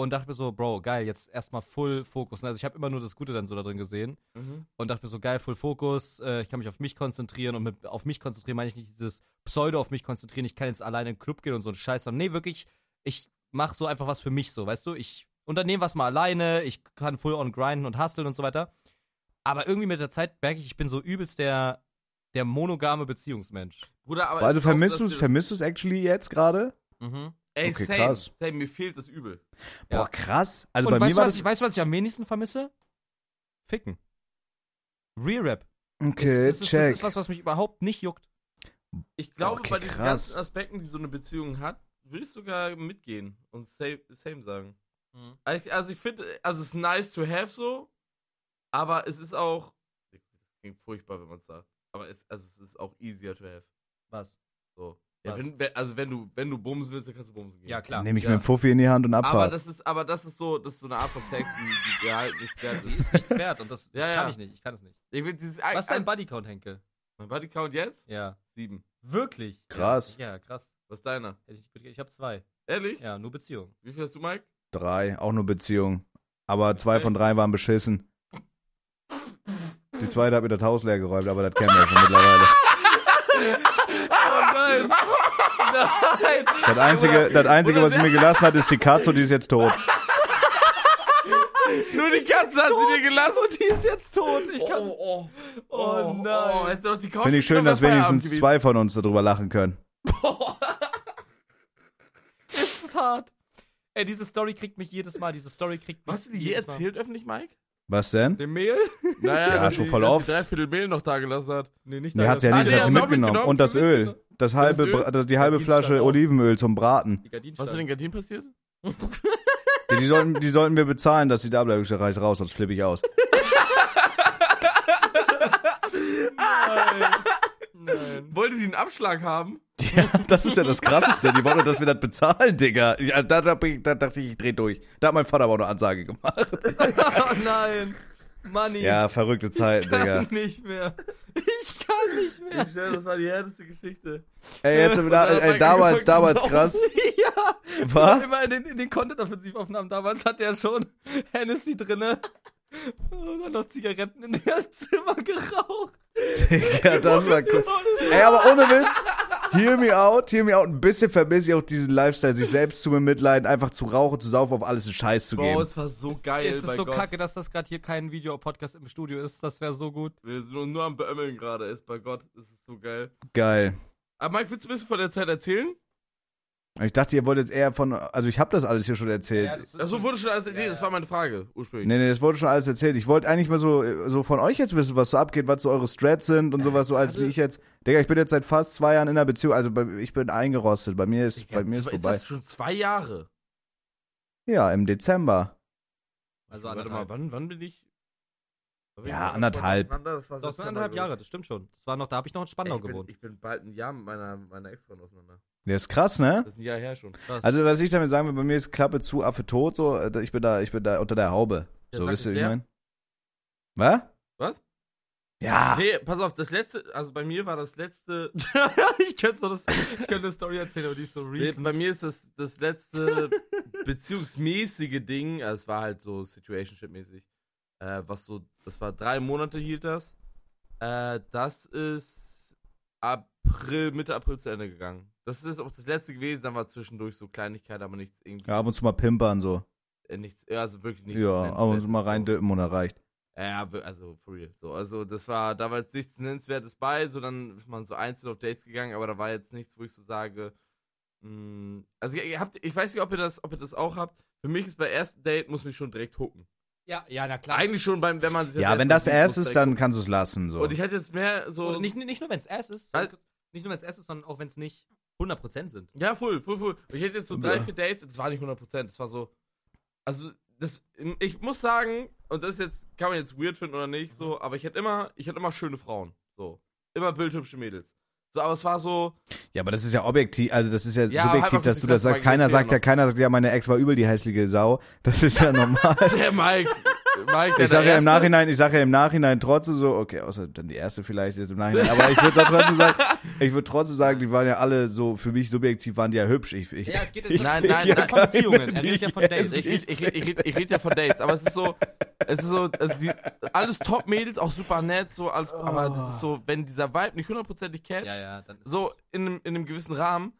und dachte mir so, Bro, geil, jetzt erstmal Full Fokus. Also ich habe immer nur das Gute dann so da drin gesehen. Mhm. und dachte mir so, geil, Full Fokus, äh, ich kann mich auf mich konzentrieren und mit auf mich konzentrieren meine ich nicht dieses Pseudo auf mich konzentrieren, ich kann jetzt alleine in den Club gehen und so ein Scheiß, sondern nee, wirklich, ich mach so einfach was für mich so, weißt du? Ich unternehme was mal alleine, ich kann full on grinden und hustlen und so weiter. Aber irgendwie mit der Zeit merke ich, ich bin so übelst der, der monogame Beziehungsmensch. Bruder, aber Also vermisst du es, vermisst du es actually jetzt gerade? Mhm. Ey, Okay, same, krass. same, mir fehlt das übel. Ja. Boah, krass. Also und bei mir weißt, du, war was das. ich, weißt du, was ich am wenigsten vermisse? Ficken. Real Rap. Okay, das, ist, das, ist, das check. ist was, was mich überhaupt nicht juckt. Ich glaube, Okay, bei diesen krass. ganzen Aspekten, die so eine Beziehung hat, würde ich sogar mitgehen und same, same sagen. Also ich, also ich finde, also es ist nice to have so, aber es ist auch, das klingt furchtbar, wenn man es sagt, aber es, also es ist auch easier to have. Was? So. Ja, wenn, wenn, also wenn du, wenn du bumsen willst, dann kannst du bumsen gehen. Ja, klar. Nehme ich Ja. mir einen Fuffi in die Hand und Aber Abfahrt. das ist, aber das ist so, das ist so eine Art von Sex, die, die [LAUGHS] halt nicht wert Die ist. ist nichts wert und das, das Ja, kann ja. ich nicht. Ich kann es nicht. Ich will dieses, Was ist dein Bodycount, Henke? Mein Bodycount jetzt? Ja. Sieben. Wirklich? Krass. Ja, krass. Was ist deiner? Ich, ich habe zwei. Ehrlich? Ja, nur Beziehung. Wie viel hast du, Mike? Drei, auch nur Beziehung. Aber zwei Okay. von drei waren beschissen. Die zweite hat mir das Haus leer geräumt, aber das kennen wir schon mittlerweile. [LAUGHS] Oh nein! nein! Das Einzige, das Einzige was sie mir gelassen hat, ist die Katze und die ist jetzt tot. Nur die Katze hat sie dir gelassen. Und die ist jetzt tot. Ich kann. oh, oh, Oh nein. Oh, hättest du doch die Couch Finde ich schön, dass wenigstens zwei von uns darüber lachen können. Es [LAUGHS] ist hart. Ey, diese Story kriegt mich jedes Mal. Diese Story kriegt mich Hast du die je erzählt öffentlich, Mike? Was denn? Dem Mehl? Naja, [LAUGHS] Ja, dass schon voll dass oft. dreiviertel Mehl noch da gelassen hat. Nee, nicht Nee, hat sie ja Ah, nicht, nee, das hat sie mitgenommen. mitgenommen. Und das Öl. Das halbe, Öl? Das- die halbe Flasche auch. Olivenöl zum Braten. Was ist mit den Gardinen passiert? Ja, die, sollten, die sollten wir bezahlen, dass sie da bleiben. Ich reiß raus, sonst flippe ich aus. [LAUGHS] [LAUGHS] Nein. [LAUGHS] Wollte sie einen Abschlag haben? Ja, das ist ja das Krasseste. Die wollen doch, dass wir das bezahlen, Digga. Ja, da, da, da dachte ich, ich dreh durch. Da hat mein Vater aber auch eine Ansage gemacht. [LAUGHS] Oh nein. Money. Ja, verrückte Zeit, Ich kann Digga. nicht mehr. Ich kann nicht mehr. Ich schwör, das war die härteste Geschichte. Ey, jetzt, da, ey, damals, damals krass. [LAUGHS] Ja. Was? Immer in den, in den Content-Offensivaufnahmen damals hat er schon Hennessy drinne und dann noch Zigaretten in der Zimmer geraucht. Digga, das war krass. Ey, aber ohne Witz, hear me out, hear me out. Ein bisschen vermisse ich auch diesen Lifestyle, sich selbst zu bemitleiden, einfach zu rauchen, zu saufen, auf alles einen Scheiß zu geben. es war so geil, Es ist so Gott. kacke, dass das gerade hier kein Video-Podcast im Studio ist. Das wäre so gut. Wir sind nur am Beömmeln gerade, ist bei Gott. Das ist so geil. Geil. Aber Mike, willst du ein bisschen von der Zeit erzählen? Ich dachte, ihr wollt jetzt eher von, also ich habe das alles hier schon erzählt. Achso, wurde schon alles nee, das war meine Frage, ursprünglich. Nee, nee, das wurde schon alles erzählt. Ich wollte eigentlich mal so, so von euch jetzt wissen, was so abgeht, was so eure Strats sind und sowas, so als wie ich jetzt. Digga, ich bin jetzt seit fast zwei Jahren in einer Beziehung, also bei, ich bin eingerostet. Bei mir ist, bei mir ist Ist vorbei. das schon zwei Jahre? Ja, im Dezember. Also Warte mal, wann, wann bin ich? Ja, anderthalb. Das, war Das sind anderthalb Jahre, das stimmt schon. Das war noch, da habe ich noch in Spandau ich, bin, gewohnt. ich bin bald ein Jahr mit meiner, meiner Ex-Freundin auseinander. Der ist krass, ne? Das ist ein Jahr her schon. Krass. Also, was ich damit sagen will, bei mir ist Klappe zu, Affe tot, so, äh, ich bin da, ich bin da unter der Haube. Ja, so, wisst ihr, wie ich wer? mein? Was? Was? Ja. Nee, pass auf, das letzte, also bei mir war das letzte, [LAUGHS] ich könnte das, ich könnte eine Story erzählen, aber die ist so nee, recent. bei mir ist das das letzte [LAUGHS] beziehungsmäßige Ding, also es war halt so Situationship-mäßig, Äh, was so, das war drei Monate hielt das. Äh, das ist April, Mitte April zu Ende gegangen. Das ist auch das letzte gewesen, dann war zwischendurch so Kleinigkeit, aber nichts irgendwie. Ja, ab und zu mal pimpern so. Äh, nichts, also wirklich nichts. Ja, ab und zu mal Nennenswertes, rein so. dippen und erreicht. Ja, also for real. So, also das war, da war jetzt nichts Nennenswertes bei, so dann ist man so einzeln auf Dates gegangen, aber da war jetzt nichts, wo ich so sage, mh, also ihr, habt, ich weiß nicht, ob ihr das, ob ihr das auch habt. Für mich ist bei ersten Date muss mich schon direkt hucken. Ja, ja, na klar. Eigentlich schon beim, wenn man sich Ja, wenn das muss ist, dann kannst du es lassen. So. Und ich hätte jetzt mehr so. Oder nicht, nicht nur, wenn es Ass ist, Weil- nicht nur, wenn es Ass ist, sondern auch wenn es nicht 100% sind. ja, voll, voll, voll. Ich hätte jetzt so drei, vier Dates, das war nicht 100%, das war so. Also, das, ich muss sagen, und das ist jetzt, kann man jetzt weird finden oder nicht, so, aber ich hätte immer, ich hätte immer schöne Frauen. So. Immer bildhübsche Mädels. So, aber es war so, Ja, aber das ist ja objektiv, also das ist ja, Ja, halt subjektiv, dass das du das sagst. Keiner sagt ja, keiner sagt ja, meine Ex war übel die hässliche Sau. Das ist ja [LAUGHS] normal. der Mike. Der Ich sage ja im Nachhinein, ich sage ja im Nachhinein trotzdem so, okay, außer dann die erste vielleicht jetzt im Nachhinein, aber ich würde trotzdem sagen, [LAUGHS] ich würde trotzdem sagen, die waren ja alle so, für mich subjektiv waren die ja hübsch. Ich, ich, Ja, es geht ich, jetzt Nein, nein, ja nein. von Beziehungen. Er redet ja von Dates. Ich, ich, ich, ich, ich, ich rede ja von Dates, aber es ist so, es ist so, also die, alles Top-Mädels, auch super nett, so alles, aber das ist so, wenn dieser Vibe nicht hundertprozentig catcht, Ja, ja, dann ist so in einem, in einem gewissen Rahmen,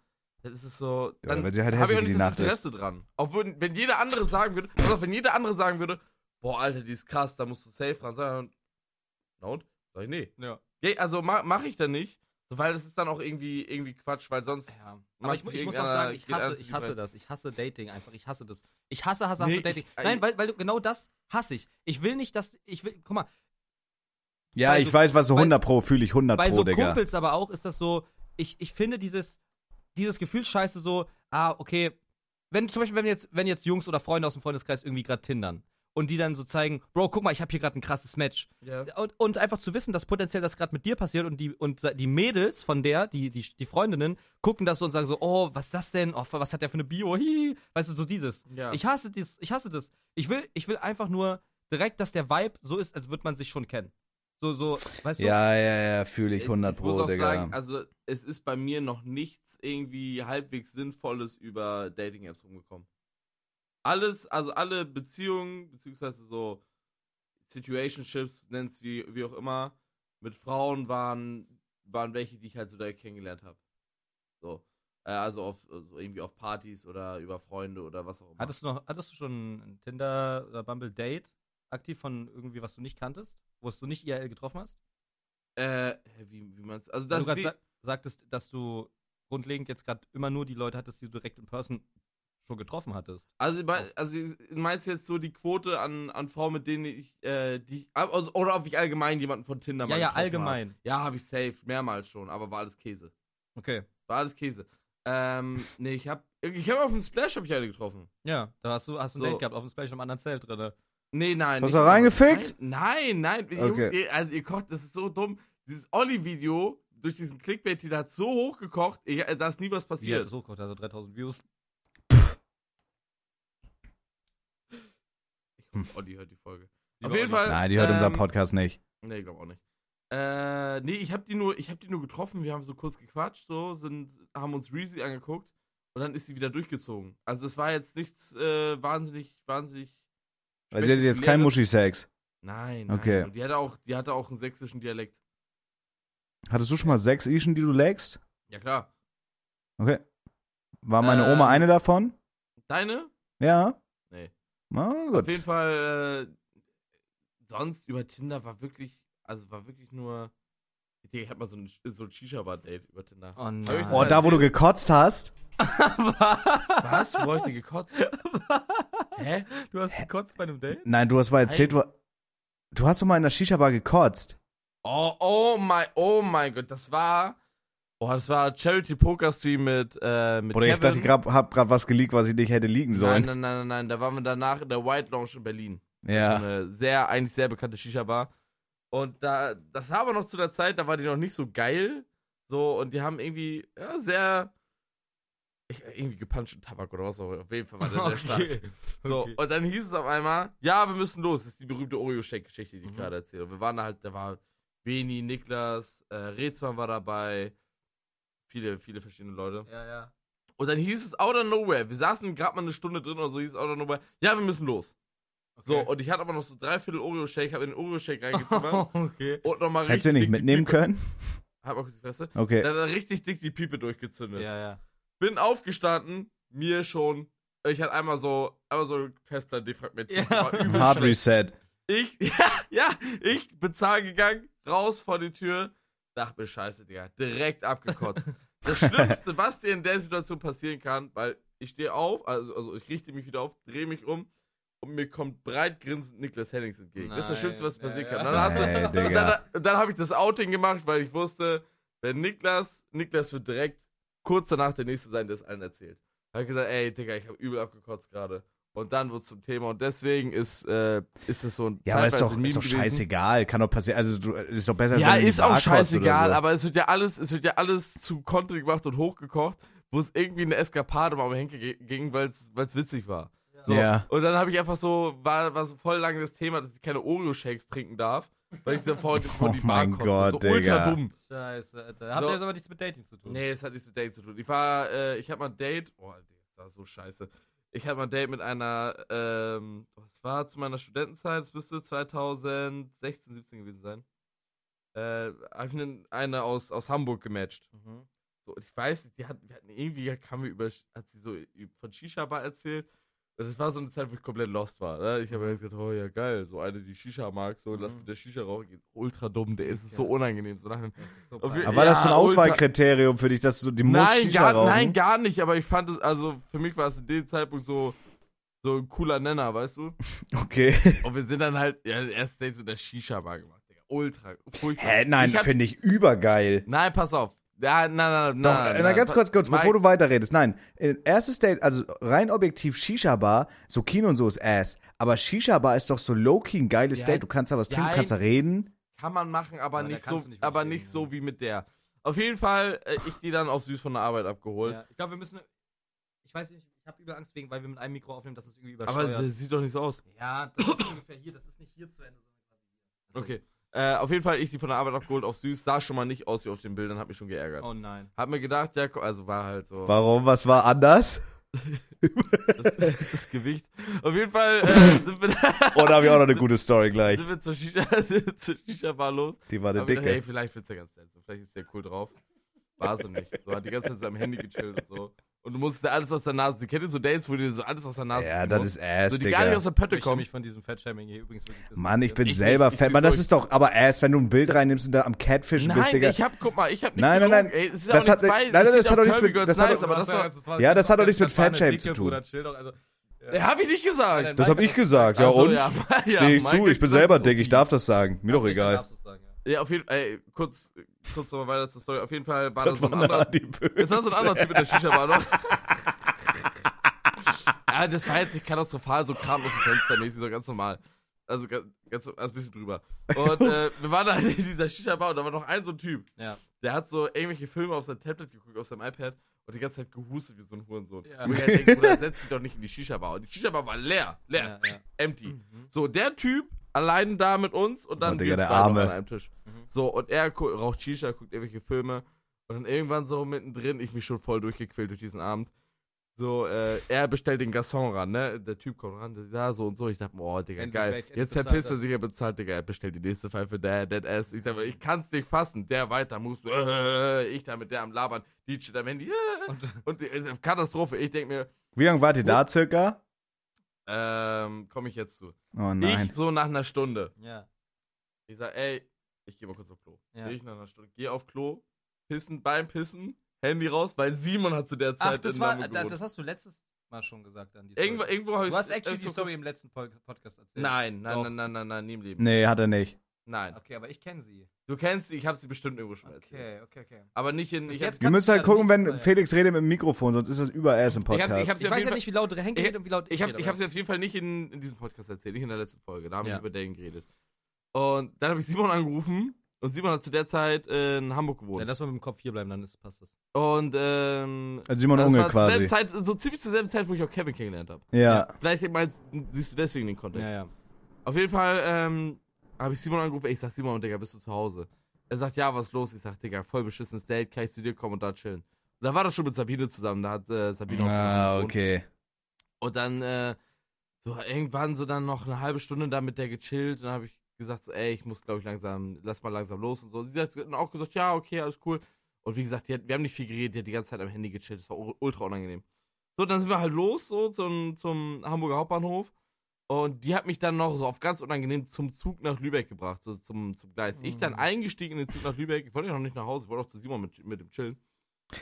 dann ist es so, Ja, dann wenn sie halt habe ich auch hässlich nicht die das Interesse dran. Auch wenn, wenn jeder andere sagen würde, pass auf, wenn jeder andere sagen würde, boah, Alter, die ist krass, da musst du safe dran sein. Na und? Sag ich, nee. Ja. Also ma, mache ich dann nicht, so, weil das ist dann auch irgendwie, irgendwie Quatsch, weil sonst Ja. Aber ich, ich muss auch sagen, ich hasse, ich hasse das. Ich hasse Dating einfach. Ich hasse das. Ich hasse, hasse, hasse Nee, Dating. ich- Nein, weil, weil du genau das hasse ich. Ich will nicht, dass. Ich will. Guck mal, Ja, Bei ich so- weiß, was so bei- 100 pro fühle ich 100 bei pro, so Digga. Kumpels aber auch ist das so. Ich, ich finde dieses, dieses Gefühl scheiße so, ah, okay. Wenn zum Beispiel, wenn jetzt, wenn jetzt Jungs oder Freunde aus dem Freundeskreis irgendwie gerade tindern und die dann so zeigen, Bro, guck mal, ich habe hier gerade ein krasses Match. Ja. Und, und einfach zu wissen, dass potenziell das gerade mit dir passiert und die, und die Mädels von der, die, die, die Freundinnen, gucken das so und sagen so, oh, was ist das denn? Oh, was hat der für eine Bio? Hihi. Weißt du, so dieses. Ja. Ich hasse dies, ich hasse das. Ich will, ich will einfach nur direkt, dass der Vibe so ist, als würde man sich schon kennen. So, so, weißt du? Ja, ja, ja, fühle ich Ich- 100 ich muss pro, auch Digga. sagen, also es ist bei mir noch nichts irgendwie halbwegs Sinnvolles über Dating-Apps rumgekommen. Alles, also alle Beziehungen, beziehungsweise so Situationships, nenn's wie, wie auch immer, mit Frauen waren, waren welche, die ich halt so da kennengelernt habe. So. Äh, also auf also irgendwie auf Partys oder über Freunde oder was auch immer. Hattest du noch, hattest du schon ein Tinder oder Bumble Date aktiv von irgendwie, was du nicht kanntest? Wo du nicht IRL getroffen hast? äh, wie, wie meinst du? Also das du gerade sa sagtest, dass du grundlegend jetzt gerade immer nur die Leute hattest, die du direkt in Person schon getroffen hattest. Also, also meinst du jetzt so die Quote an, an Frauen, mit denen ich, äh, die also, oder ob ich allgemein jemanden von Tinder Ja, mal ja, getroffen allgemein. Habe. Ja, habe ich safe, mehrmals schon, aber war alles Käse. Okay. War alles Käse. Ähm, [LAUGHS] nee, ich hab, ich hab auf dem Splash hab ich eine getroffen. Ja, da hast du, hast du ein So. Date gehabt auf dem Splash im anderen Zelt drin. Nee, nein. Hast du reingefickt? Nein, nein, nein. Jungs, Okay. ihr, also ihr kocht, das ist so dumm. Dieses Olli-Video durch diesen Clickbait, der hat so hochgekocht, ich, äh, da ist nie was passiert. es hochgekocht, also 3000 Views. Ich hoffe, Olli hört die Folge. Lieber auf jeden Olli. Fall. Nein, die hört unser ähm, Podcast nicht. Nee, ich glaube auch nicht. Äh, nee, ich hab die nur, ich hab die nur getroffen, wir haben so kurz gequatscht, so, sind, haben uns Reezy angeguckt und dann ist sie wieder durchgezogen. Also es war jetzt nichts äh, wahnsinnig, wahnsinnig. Also sie hatte jetzt keinen. Muschi-Sex. Nein, nein. Okay. Und die hatte auch, die hatte auch einen sächsischen Dialekt. Hattest du schon mal sechs Ischen, die du legst? Ja klar. Okay. War meine Ähm, Oma eine davon? Deine? Ja. Nee. Na gut. Auf jeden Fall, äh, sonst über Tinder war wirklich, also war wirklich nur. Ich hab mal so ein, so ein Shisha-Bar-Date über Tinder. Oh nein. Oh, da wo du gekotzt hast. Was? Wo hab ich denn gekotzt? Hä? Du hast gekotzt bei einem Date? Nein, du hast mal erzählt, du, du hast doch mal in der Shisha-Bar gekotzt. Oh, oh mein, oh mein Gott, das war. Oh, das war Charity Poker Stream mit, äh, mit Oder ich Kevin. dachte, ich grad, hab grad was geleakt, was ich nicht hätte liegen Nein, sollen. nein, nein, nein, nein, da waren wir danach in der White Lounge in Berlin. Ja. Eine sehr, eigentlich sehr bekannte Shisha-Bar. Und da, das war aber noch zu der Zeit, da war die noch nicht so geil. So, und die haben irgendwie, ja, sehr, ich, irgendwie gepanschten Tabak oder was auch immer. Auf jeden Fall war der sehr [LAUGHS] stark. So, Okay. und dann hieß es auf einmal, ja, wir müssen los. Das ist die berühmte Oreo-Shake-Geschichte, die ich Mhm. gerade erzähle. Und wir waren da halt, da war Beni, Niklas, äh, Rezwan war dabei, viele, viele verschiedene Leute. Ja, ja. Und dann hieß es out of nowhere, wir saßen gerade mal eine Stunde drin oder so, hieß es out of nowhere, ja, wir müssen los. So, und ich hatte aber noch so drei Viertel Oreo-Shake, habe in den Oreo-Shake reingezimmert [LAUGHS] okay. und nochmal richtig. Hättest du nicht mitnehmen können? [LAUGHS] Hab auch die Fresse. Okay. Dann hat er richtig dick die Piepe durchgezündet. Ja, ja. Bin aufgestanden, mir schon. Ich hatte einmal so, einmal so Festplatte defragmentiert. Ja. Hard schlecht. Reset. Ich, [LAUGHS] ja, ja, ich bezahlen gegangen, raus vor die Tür, dachte mir, scheiße, Digga, direkt abgekotzt. [LAUGHS] Das Schlimmste, was dir in der Situation passieren kann, weil ich stehe auf, also, also ich richte mich wieder auf, drehe mich um und mir kommt breit grinsend Niklas Hennings entgegen. das ist das Nein, Schlimmste, was passieren ja. kann. Dann, und Digga. dann, dann habe ich das Outing gemacht, weil ich wusste, wenn Niklas, Niklas wird direkt kurz danach der Nächste sein, der es allen erzählt. Habe ich gesagt, ey, Digga, ich habe übel abgekotzt gerade. Und dann wird zum Thema. Und deswegen ist, äh, ist es so ein Ja, aber ist doch, ist doch scheißegal. Kann doch passieren. Also, du, ist doch besser, Ja, wenn du ist auch scheißegal, so. aber es wird ja alles, es wird ja alles zu Content gemacht und hochgekocht, wo es irgendwie eine Eskapade mal am Henke ging, weil es witzig war. So. Ja. Und dann habe ich einfach so, war, war so voll lange das Thema, dass ich keine Oreo-Shakes trinken darf, weil ich dann vor, vor Oh die Bar mein konnte. Gott, so Digga. ultra dumm. Scheiße, Alter. Habt So. ihr jetzt aber nichts mit Dating zu tun? Nee, es hat nichts mit Date zu tun. Ich war, äh, ich hatte mal ein Date, oh, das war so scheiße. Ich hatte mal ein Date mit einer, ähm, das war zu meiner Studentenzeit, das müsste 2016, 17 gewesen sein. Äh, hab ich eine, aus, aus Hamburg gematcht. Mhm. So, und ich weiß die hat, wir hatten irgendwie, kam mir über, hat sie so von Shisha-Bar erzählt. Das war so eine Zeit, wo ich komplett lost war. Ne? Ich habe mir gesagt, oh ja, geil, so eine, die Shisha mag, so, lass Mhm. mit der Shisha rauchen. Ultra dumm, der ist es Ja. so unangenehm. So nach Das ist so Aber war das so ein Ja, Auswahlkriterium für dich, dass du die musst nein, Shisha gar, rauchen? nein, gar nicht, aber ich fand es, also für mich war es in dem Zeitpunkt so, so ein cooler Nenner, weißt du? [LAUGHS] Okay. Und wir sind dann halt, ja, das erste Date so in der Shisha-Bar gemacht, Digga. Ultra, furchtbar. Hä, nein, finde ich übergeil. Nein, pass auf. Ja, nein, nein, nein. Doch, nein, na, nein, ganz kurz, kurz, Mike, bevor du weiterredest. Nein, erstes Date, also rein objektiv Shisha-Bar, so Kino und so ist Ass. Aber Shisha-Bar ist doch so low-key ein geiles Ja, Date. Du kannst da was trinken, ja, kannst da reden. Kann man machen, aber, Aber nicht so, du nicht aber nicht so wie mit der. Auf jeden Fall, äh, ich die dann auf süß von der Arbeit abgeholt. Ja. Ich glaube, wir müssen. Ich weiß nicht, ich habe übel Angst wegen, weil wir mit einem Mikro aufnehmen, dass es irgendwie aber übersteuert. das sieht doch nicht so aus. ja, das ist ungefähr hier. Das ist nicht hier zu Ende. Also- Okay. Äh, auf jeden Fall, ich die von der Arbeit abgeholt auf süß, sah schon mal nicht aus wie auf den Bildern, hat mich schon geärgert. Oh nein. Hab mir gedacht, ja, also war halt so. Warum? Was war anders? das, [LAUGHS] das Gewicht. Auf jeden Fall äh, sind, wir, [LAUGHS] Oh, da habe ich auch noch eine gute Story gleich. sind wir zur Shisha, [LAUGHS] zur Shisha-Bar los. Die war eine Hab gedacht, dicke. hey, vielleicht wird's ja ganz nett. So, vielleicht ist der cool drauf. War sie nicht. So hat die ganze Zeit so am Handy gechillt und so. Und du musstest dir alles aus der Nase. Kennt ihr so Dates, wo du dir so alles aus der Nase Ja, das musst? ist Ass, So die gar nicht aus der Pötte Ich kommen. mich von diesem Fettshaming hier übrigens wirklich Mann, ich bin Ich selber ich zieh's Mann, das ist doch aber Ass, wenn du ein Bild reinnimmst und da am Catfischen bist, Nein, Digga. ich hab, guck mal, ich hab nicht Nein, nein, nein. Ey, es ist Das auch hat- nichts bei. nein, nein, Ich das hat doch nichts mit- das hat aber das war, Ja, das hat doch nichts mit Fatshaming zu tun. Also, Der hab ich nicht gesagt. Das habe ich gesagt, ja Also, und? ja, [LAUGHS] ja, Stehe ich zu, ich bin selber dick, ich darf das sagen. Mir doch egal. Ja, auf jeden Fall, ey, kurz, kurz nochmal weiter zur Story. Auf jeden Fall war da Das so ein war anderer. Das war so ein anderer Typ in der Shisha-Bar noch. [LAUGHS] ja, das war jetzt nicht katastrophal, so Kram aus dem Fenster mäßig, so ganz normal. Also ganz, ganz also ein bisschen drüber. Und äh, [LAUGHS] wir waren da in dieser Shisha-Bar und da war noch ein so ein Typ. Ja. Der hat so irgendwelche Filme auf sein Tablet geguckt, auf seinem iPad und die ganze Zeit gehustet wie so ein Hurensohn. Ja. Und ich halt denke, Bruder, setz dich doch nicht in die Shisha-Bar. Und die Shisha-Bar war leer, leer, Ja, ja. empty. Mhm. So, der Typ allein da mit uns und dann Oh, Digga, der Arme. an einem Tisch. Mhm. So, und er raucht Shisha, guckt irgendwelche Filme und dann irgendwann so mittendrin, ich mich schon voll durchgequält durch diesen Abend. So, äh, er bestellt den Garçon ran, ne? Der Typ kommt ran, da so und so. Ich dachte, boah, Digga, Endlich geil. Jetzt verpisst er er. sich, er bezahlt, Digga, er bestellt die nächste Pfeife, der, dead ass. Ich dachte, ich kann's nicht fassen. Der weiter muss, äh, [LAUGHS] ich da mit der am Labern, die steht am Handy, äh, [LAUGHS] Und, und es ist Katastrophe. Ich denke mir, Wie lange wart ihr da circa? Ähm, komme ich jetzt zu. Oh nein. Ich so nach einer Stunde. ja. Ich sag, ey, ich gehe mal kurz auf Klo. Ja. Geh ich nach einer Stunde, geh auf Klo, pissen, beim Pissen, Handy raus, weil Simon hat zu der Ach, Zeit das in war, gewohnt. das hast du letztes Mal schon gesagt dann. Die Story. Irgendwo, irgendwo habe ich du hast actually äh, die Story im letzten Podcast erzählt. Nein, nein, Doch. nein, nein, nein, nein, nie im Leben. Nee, hat er nicht. Nein. Okay, aber ich kenne sie. Du kennst sie, ich habe sie bestimmt irgendwo schon erzählt. Okay, okay, okay. Aber nicht in. Ich jetzt hab, Wir müssen halt gucken, ja wenn Felix redet mit dem Mikrofon, sonst ist das über Ass im Ich Podcast. ich Ich auf weiß ja nicht, wie laut Henke ich, redet und wie laut ich, ich, hab, ich habe sie auf jeden Fall nicht in, in diesem Podcast erzählt, nicht in der letzten Folge. Da haben wir Ja. nicht über Dating geredet. Und dann habe ich Simon angerufen und Simon hat zu der Zeit in Hamburg Ja, gewohnt. lass mal mit dem Kopf hier bleiben, dann ist, passt das. Und ähm, also Simon Unge quasi. Zeit, so ziemlich zur selben Zeit, wo ich auch Kevin kennengelernt habe. Ja. Vielleicht meinst, siehst du deswegen den Kontext. Ja, ja. Auf jeden Fall ähm, habe ich Simon angerufen. Ich sag, Simon, Digga, bist du zu Hause? Er sagt, ja, was ist los? Ich sag, Digga, voll beschissenes Date, kann ich zu dir kommen und da chillen. Und da war das schon mit Sabine zusammen, da hat äh, Sabine auch schon Ah, okay. Und dann äh, so irgendwann so dann noch eine halbe Stunde da mit der gechillt und dann habe ich gesagt, so, ey, ich muss glaube ich langsam, lass mal langsam los und so. Sie hat dann auch gesagt, ja, okay, alles cool. Und wie gesagt, hat, wir haben nicht viel geredet, die hat die ganze Zeit am Handy gechillt, das war ultra unangenehm. So, dann sind wir halt los, so zum, zum Hamburger Hauptbahnhof. Und die hat mich dann noch so auf ganz unangenehm zum Zug nach Lübeck gebracht, so zum, zum Gleis. Ich dann Mhm. eingestiegen in den Zug nach Lübeck. Ich wollte ja noch nicht nach Hause, ich wollte auch zu Simon mit, mit dem chillen.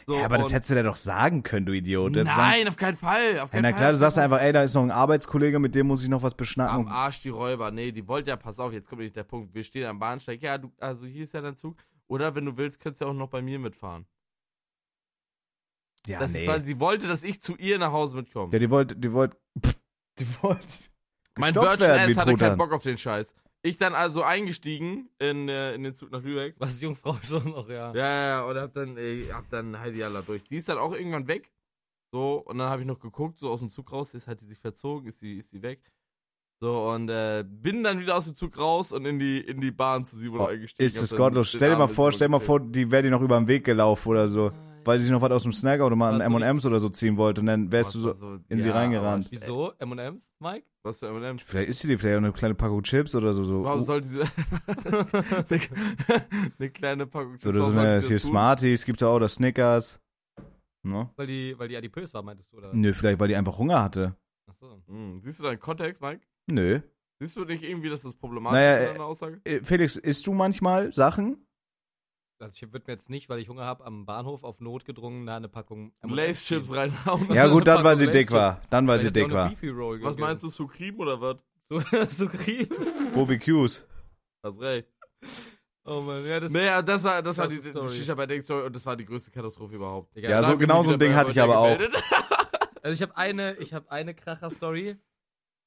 So, ja, aber das hättest du dir doch sagen können, du Idiot. Das Nein, auf keinen Fall. Auf keinen na Fall. klar, du sagst einfach, ey, da ist noch ein Arbeitskollege, mit dem muss ich noch was Am beschnacken. Arsch die Räuber. Nee, die wollte ja, pass auf, jetzt kommt nicht der Punkt. Wir stehen am Bahnsteig. Ja, du, also hier ist ja dein Zug. Oder wenn du willst, könntest du auch noch bei mir mitfahren. Ja, das nee. ist, sie wollte, dass ich zu ihr nach Hause mitkomme. Ja, die wollte, die wollte, [LAUGHS] die wollte. Mein Virgin Ass hatte keinen Bock auf den Scheiß. Ich dann also eingestiegen in, äh, in den Zug nach Lübeck. Was Jungfrau [LAUGHS] schon noch, ja. Ja, ja, ja, und hab dann, ey, hab dann Heidi Allah durch. Die ist dann auch irgendwann weg. So, und dann habe ich noch geguckt, so aus dem Zug raus, ist hat die sich verzogen, ist sie, ist sie weg. So, und äh, bin dann wieder aus dem Zug raus und in die, in die Bahn zu Simon Oh, eingestiegen. ist das gottlos. Stell dir mal vor, stell dir mal vor, die wäre dir noch über den Weg gelaufen oder so, weil sie sich noch was aus dem Snackautomaten Warst du M&M's oder so ziehen wollte und dann wärst du so, war in sie reingerannt. Wieso? M&M's, Mike? Was für M&M's? vielleicht ist sie dir vielleicht auch eine kleine Packung Chips oder so, so. Warum uh, sollte sie [LAUGHS] eine, eine kleine Packung oder so eine, hier? Smarties, gibt's ja auch, oder Snickers. Ne? Weil die, weil die adipös war, meintest du, oder? Nö, vielleicht, weil die einfach Hunger hatte. Achso. Hm, siehst du deinen Kontext, Mike? Nö. Siehst du nicht irgendwie, dass das problematisch Naja, ist, äh, deine Aussage? Äh, Felix, isst du manchmal Sachen? Also ich würde mir jetzt nicht, weil ich Hunger habe, am Bahnhof auf Not gedrungen da eine Packung Lace Chips reinhauen. [LAUGHS] Ja gut, dann, weil sie dick war. Dann, weil sie dick war. Was meinst du, Sucrim oder was? du? Sucrim. BBQs. Hast recht. Oh man, ja, das Naja, das war, das war die, die. Shisha bei Ding Story und das war die größte Katastrophe überhaupt. Digga, Ja, so genau so ein Ding hatte ich aber auch. [LAUGHS] Also ich habe eine, ich habe eine Kracher-Story.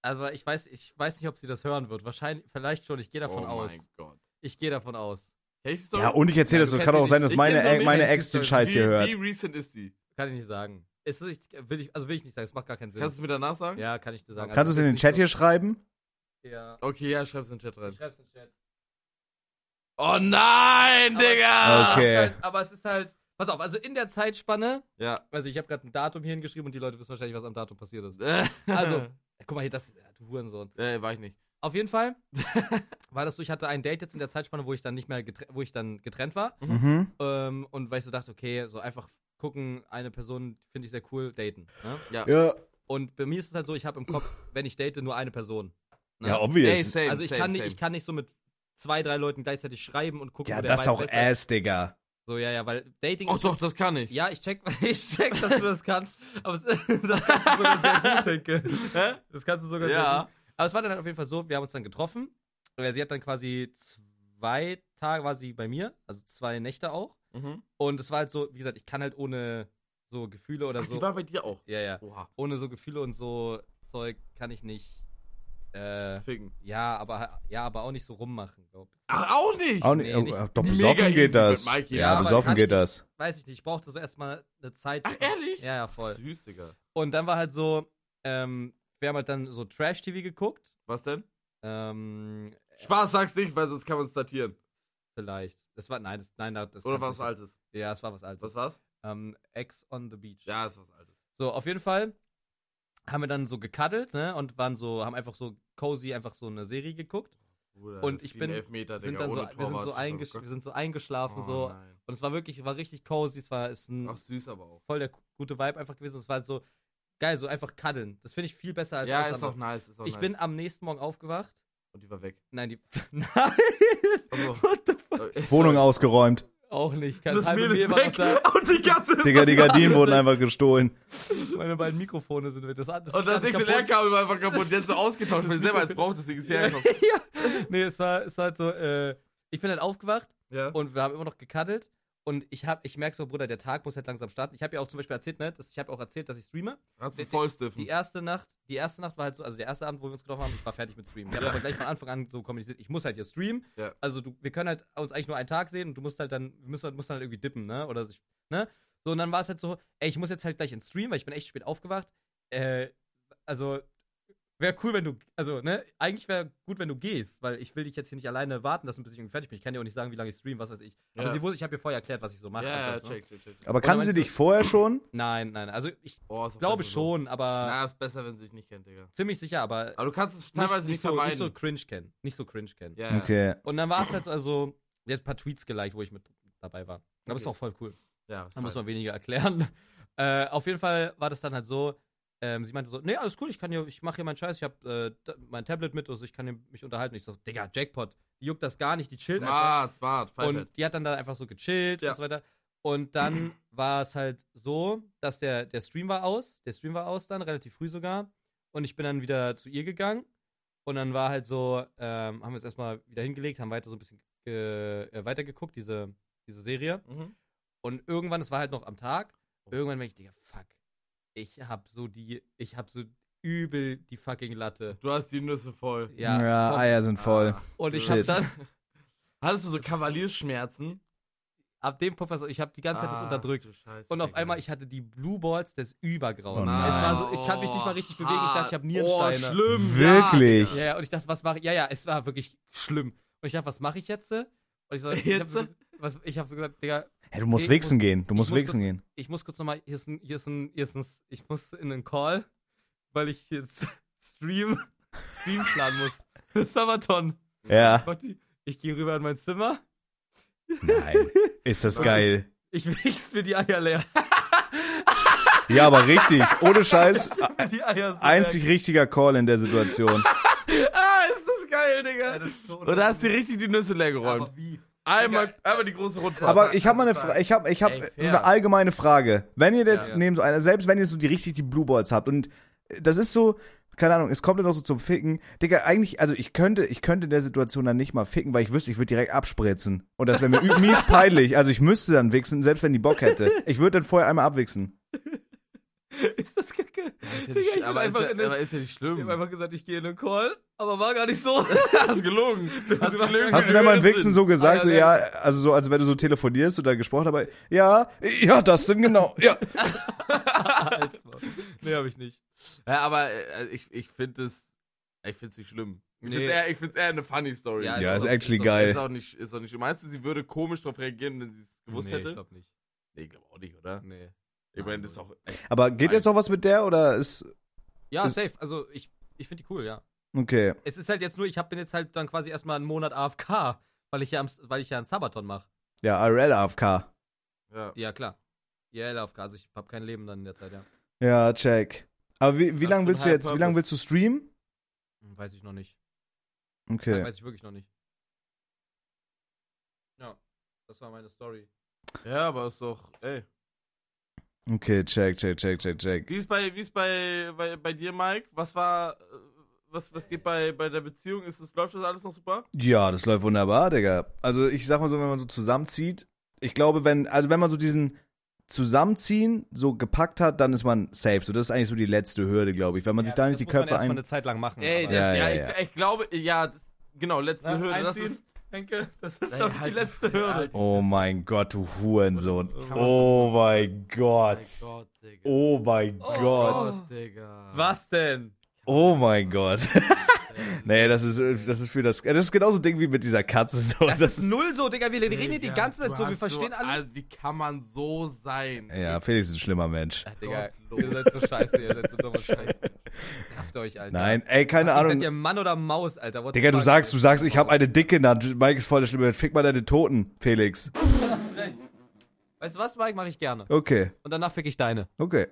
Also ich weiß, ich weiß nicht, ob sie das hören wird. Wahrscheinlich, vielleicht schon. Ich gehe davon oh aus. mein Gott. Ich gehe davon aus. Ja, und ich erzähle Ja, das so. kennst Kann auch sein, dass meine, meine ich Ex den. Scheiß hier hört. Wie recent ist die? Kann ich nicht sagen. Ist, ich, will ich, also will ich nicht sagen. Es macht gar keinen Sinn. Kannst du mir danach sagen? ja, kann ich dir sagen. Kannst du es in den Chat hier schreiben? Ja. Okay, ja, schreib's in den Chat rein. Ich schreib's in den Chat. Oh nein, Aber- Digga! Okay. Aber es, ist halt, aber es ist halt. Pass auf, also in der Zeitspanne. Ja. Also ich habe gerade ein Datum hier hingeschrieben und die Leute wissen wahrscheinlich, was am Datum passiert ist. Also, [LAUGHS] Also, guck mal hier, das. Du Hurensohn. äh, war ich nicht. Auf jeden Fall [LAUGHS] war das so, ich hatte ein Date jetzt in der Zeitspanne, wo ich dann nicht mehr getrennt, wo ich dann getrennt war. Mhm. Ähm, und weil ich so dachte, okay, so einfach gucken, eine Person finde ich sehr cool, daten. Ne? Ja. Ja. Und bei mir ist es halt so, ich habe im Kopf, wenn ich date, nur eine Person. Ne? Ja, Ey, obvious. same, also ich same, kann, nicht, ich kann nicht so mit zwei, drei Leuten gleichzeitig schreiben und gucken, Ja, das ist auch besser Ass, Digga. So, ja, ja, weil Dating Ach ist doch, das kann ich. Ja, ich check, [LAUGHS] ich check, dass du das kannst. Aber es, [LAUGHS] das kannst du sogar sehr gut, Henke. Hä? Das kannst du sogar sehr Ja. gut. Aber es war dann halt auf jeden Fall so, wir haben uns dann getroffen. Sie hat dann quasi zwei Tage war sie bei mir, also zwei Nächte auch. Mhm. Und es war halt so, wie gesagt, ich kann halt ohne so Gefühle oder Ach, so. die war bei dir auch. ja, ja. Oha. Ohne so Gefühle und so Zeug kann ich nicht. Äh, Ficken. ja, aber ja, aber auch nicht so rummachen, glaub ich. Ach, auch nicht? Auch nicht, Nee, nicht- oh, doch besoffen geht das. mit Mikey. Ja, Ja, besoffen geht ich- das. Weiß ich nicht, ich brauchte so erstmal eine Zeit. Ach, ehrlich? Ja, ja, voll. Süß, Digga. Und dann war halt so, ähm, wir haben halt dann so Trash-TV geguckt. Was denn? Ähm, Spaß sag's nicht, weil sonst kann man es datieren. vielleicht. Das war, nein, das, nein, das Oder kannst was Altes? Ja, es war was Altes. Was war's? Ähm, Ex on the Beach. Ja, ist was Altes. So, auf jeden Fall haben wir dann so gekaddelt, ne, und waren so, haben einfach so cozy einfach so eine Serie geguckt. Bruder, Und ich bin- Elfmeter, sind Digga, dann so, wir, sind so eingesch wir sind so eingeschlafen, Oh, so. nein. Und es war wirklich, war richtig cozy, es war, ist ein Ach, süß aber auch. voll der gute Vibe einfach gewesen. Es war so geil, so einfach kaddeln. Das finde ich viel besser als Ja, alles ist auch nice. Ist auch Ich nice. bin am nächsten Morgen aufgewacht. Und die war weg. Nein, die. [LAUGHS] Nein! Also, What the fuck? äh, Wohnung sorry. ausgeräumt. Auch nicht. Kein Das halbe Mehl war noch weg. da. [LAUGHS] Und die Katze ist Digga, die Gardinen wurden [LAUGHS] einfach gestohlen. Meine beiden Mikrofone sind weg. Das, das Und das. XLR-Kabel war einfach kaputt. Jetzt so ausgetauscht, weil ich selber eins braucht, deswegen ist Ja, hergekommen. ja. Nee, es war, es war halt so, äh, ich bin halt aufgewacht Ja. und wir haben immer noch gekaddelt. Und ich hab, ich merke so, Bruder, der Tag muss halt langsam starten. Ich habe ja auch zum Beispiel erzählt, ne, dass ich habe auch erzählt, dass ich streame. Hat sie die- vollstiffen. Die erste Nacht, die erste Nacht war halt so, also der erste Abend, wo wir uns getroffen haben, ich war fertig mit Streamen. Ich habe aber gleich von Anfang an so kommuniziert, ich muss halt hier streamen. Ja. Also du, wir können halt uns eigentlich nur einen Tag sehen und du musst halt dann, wir müssen, musst dann halt irgendwie dippen, ne? Oder sich, ne? So, und dann war es halt so, ey, ich muss jetzt halt gleich ins Stream, weil ich bin echt spät aufgewacht. Äh, also, Wäre cool, wenn du, also, ne, eigentlich wäre gut, wenn du gehst, weil ich will dich jetzt hier nicht alleine warten lassen, bis ich irgendwie fertig bin. Ich kann dir auch nicht sagen, wie lange ich stream, was weiß ich. Aber Ja. sie wusste, ich habe ihr vorher erklärt, was ich so mache. Ja, ja, das, ne? check, check, check. Aber kann sie dich vorher schon? [CLEARS THROAT] Nein, nein, also ich Oh, ist glaube besser so. schon, aber Na, ist besser, wenn sie dich nicht kennt, Digga. ziemlich sicher, aber Aber du kannst es nicht, teilweise nicht, nicht, so, nicht so cringe kennen. Nicht so cringe kennen. ja, ja. Okay. Und dann war es halt so, also, jetzt ein paar Tweets geliked, wo ich mit dabei war. Aber ist Okay. auch voll cool. ja ist Da muss man weniger erklären. [LAUGHS] Äh, auf jeden Fall war das dann halt so, ähm, sie meinte so, nee, alles cool, ich kann hier, ich mache hier meinen Scheiß, ich habe äh, mein Tablet mit, also ich kann hier mich unterhalten. Ich so, Digga, Jackpot, die juckt das gar nicht, die chillt einfach. Smart, smart. Und die hat dann da einfach so gechillt Ja. und so weiter. Und dann [CLEARS THROAT] war es halt so, dass der, der Stream war aus, der Stream war aus dann, relativ früh sogar. Und ich bin dann wieder zu ihr gegangen. Und dann war halt so, ähm, haben wir es erstmal wieder hingelegt, haben weiter so ein bisschen äh, äh, weitergeguckt, diese, diese Serie. Mhm. Und irgendwann, es war halt noch am Tag, irgendwann war ich, Digga, fuck. Ich hab so die, ich hab so übel die fucking Latte. Du hast die Nüsse voll. Ja. Ja. Eier sind voll. Ah. Und ich Shit. hab dann, Hattest du so Kavaliersschmerzen? ab dem Punkt, war so, ich hab die ganze Zeit das Ach, unterdrückt. Scheiße, Und auf einmal, ich hatte die Blue Balls des Übergrauens. Oh es war so, ich kann mich nicht mal richtig bewegen. Ich dachte, ich habe Oh, Nierensteine. schlimm. Wirklich? Ja, ja, und ich dachte, was mache ich? Ja, ja, es war wirklich schlimm. Und ich dachte, was mache ich jetzt? Und ich, so, ich habe Jetzt? so, was, ich hab so gesagt, Digga, Hey, du musst Ich wichsen muss- gehen. Du ich musst muss wichsen das- gehen. ich muss kurz nochmal, hier ist ein, hier ist ein, hier ist ein, ich muss in einen Call, weil ich jetzt [LAUGHS] Stream, Stream planen muss. [LAUGHS] Für Sabaton. Ja. Gotti, Ich gehe rüber in mein Zimmer, Nein. Ist das geil. ich wichs mir die Eier leer. [LAUGHS] Ja, aber richtig. Ohne Scheiß. die Eier so Einzig richtiger Call in der Situation. Ah, ist das geil, Digga. leer. Das ist so Und da hast du richtig die Nüsse leer geräumt. Aber wie? Einmal, einmal die große Rundfahrt. Aber ich habe mal eine ich habe ich hab Ey, so eine allgemeine Frage. Wenn ihr jetzt Ja. neben so einer, selbst wenn ihr so die richtig die Blue Balls habt und das ist so, keine Ahnung, es kommt dann noch so zum Ficken. Digga, eigentlich, also ich könnte, ich könnte in der Situation dann nicht mal ficken, weil ich wüsste, ich würde direkt abspritzen. Und das wäre mir [LAUGHS] mies peinlich. Also ich müsste dann wichsen, selbst wenn die Bock hätte. Ich würde dann vorher einmal abwichsen. [LAUGHS] Ist das kacke? ist ja [LAUGHS] Digga, nicht, ich aber, ist einfach ja, aber ist ja nicht Ich schlimm. habe einfach gesagt, ich gehe in einen Call, aber war gar nicht so. [LAUGHS] Hast gelogen. Hast gelogen. Hast du denn mal im Wichsen so gesagt, Ah, so ja, ja, also so, als wenn du so telefonierst oder gesprochen aber ja, ja, das denn genau, ja. nee, habe ich nicht. Ja, aber äh, ich, ich finde es. Ich finde es nicht schlimm. Ich Nee. finde es eher, ich find's eher eine funny Story. Ja, Ja, ist ist doch- actually ist geil. Ist auch nicht, ist auch nicht. Meinst du, sie würde komisch darauf reagieren, wenn sie es gewusst nee, hätte? ich glaube nicht. nee, ich glaube auch nicht, oder? Nee. Ich meine, das ist auch. Echt, Aber geht jetzt noch was mit der oder ist, Ja, Ist- safe. Also ich, ich finde die cool, ja. okay. Es ist halt jetzt nur, ich hab, bin jetzt halt dann quasi erstmal einen Monat AFK, weil ich ja, am, weil ich ja einen Sabaton mache. Ja, RL AFK. ja. Ja, klar. Ja, AFK, also ich habe kein Leben dann in der Zeit, ja. Ja, check. Aber wie, wie lange willst du jetzt, wie High lange Purpose? willst du streamen? Hm, Weiß ich noch nicht. Okay. Weiß ich wirklich noch nicht. Ja, das war meine Story. ja, aber ist doch. Ey. Okay, check, check, check, check, check. Wie ist bei, wie ist bei, bei, bei dir, Mike? Was war. äh, Was, was geht bei, bei der Beziehung? Ist das, läuft das alles noch super? Ja, das läuft wunderbar, Digga. Also ich sag mal so, wenn man so zusammenzieht, ich glaube, wenn, also wenn man so diesen Zusammenziehen so gepackt hat, dann ist man safe. So, das ist eigentlich so die letzte Hürde, glaube ich. Wenn man sich da nicht die Köpfe erstmal ein. eine Zeit lang machen. Ey, das, Ja, ja, ja, ich, ja. ich glaube, ja, das, genau, letzte Na, Hürde. Das einziehen. ist. Henke, das ist, die halt letzte die Fresse, Hürde. Oh mein Gott, du Hurensohn. Oh mein Gott. Oh mein Oh. Gott. Digga. Was denn? Oh mein Gott. [LAUGHS] nee, das ist, das ist für das. Das ist genauso Ding wie mit dieser Katze. So. Das, ist null so, Digga. Wir reden hier die ganze Zeit so. Wir verstehen alle. Also, wie kann man so sein? ja, Felix ist ein schlimmer Mensch. Ach, Digga, ihr seid so scheiße, ihr seid so dumme [LAUGHS] Scheiße. Kraft euch, Alter. Nein, ey, keine Ach, ihr Seid Ahnung. ihr Mann oder Maus, Alter? What Digga, du sagst, du sagst, ich habe eine dicke Nase. Mike ist voll der Schlimme. Fick mal deine Toten, Felix. Hast [LAUGHS] recht. Weißt du was, Mike? Mach ich gerne. Okay, Und danach fick ich deine. okay.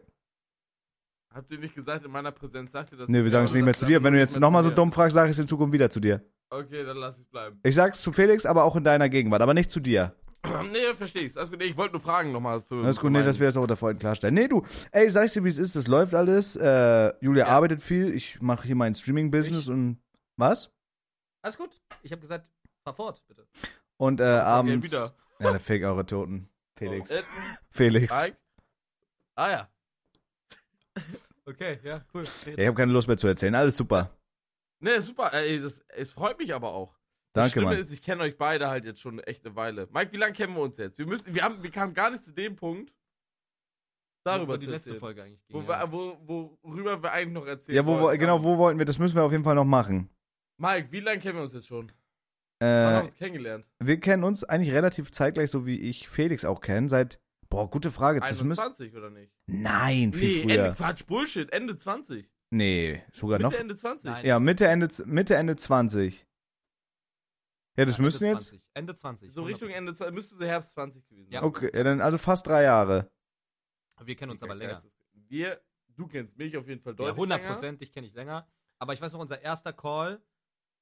Habt ihr nicht gesagt, in meiner Präsenz sagt ihr das? Nee, wir sagen es nicht mehr zu dir. Wenn du jetzt nochmal so dumm fragst, sag ich es in Zukunft wieder zu dir. Okay, dann lass ich bleiben. Ich sag's zu Felix, aber auch in deiner Gegenwart, aber nicht zu dir. [CLEARS THROAT] nee, verstehe ich's. Alles gut. Nee, ich wollte nur fragen nochmal. Alles gut, nee, meinen- dass wir das auch unter Freunden klarstellen. Nee, du, ey, sagst dir, wie es ist, das läuft alles. Äh, Julia Ja. arbeitet viel, ich mache hier mein Streaming-Business und was? Alles gut. Ich habe gesagt, fahr fort, bitte. Und äh, gern abends. wieder. Ja, Fick eure Toten. [LAUGHS] Felix. Äh, Felix. Mike? Ah ja. [LAUGHS] Okay, ja, cool. Ja, ich habe keine Lust mehr zu erzählen. Alles super. Nee, super. Ey, das, es freut mich aber auch. Das Danke, Schlimme Mann. ist, ich kenne euch beide halt jetzt schon eine echte Weile. Mike, wie lange kennen wir uns jetzt? Wir müssen, wir haben, wir kamen gar nicht zu dem Punkt, darüber die letzte erzählen. Folge eigentlich ging. Wo, ja. wo, worüber wir eigentlich noch erzählen Ja, wo, wo, wollten. genau, wo wollten wir? Das müssen wir auf jeden Fall noch machen. Mike, wie lange kennen wir uns jetzt schon? Wann haben wir Äh, uns kennengelernt? wir kennen uns eigentlich relativ zeitgleich, so wie ich Felix auch kenne, seit. Boah, gute Frage. Das müsste. 21 oder nicht? Nein, viel Nee, früher. Ende, Quatsch, Bullshit, Ende 20. nee, sogar Mitte, noch. Ende 20. Nein. Ja, Mitte, Ende, Mitte, Ende 20. Ja, das Ja, müssen Ende jetzt. 20. Ende 20. So Richtung Ende 20, müsste so Herbst 20 gewesen sein. Ja. Okay, ja, dann also fast drei Jahre. Wir kennen uns aber länger. Wir, du kennst mich auf jeden Fall Ja, deutlich 100 länger. Prozent, dich kenne ich länger. Aber ich weiß noch, unser erster Call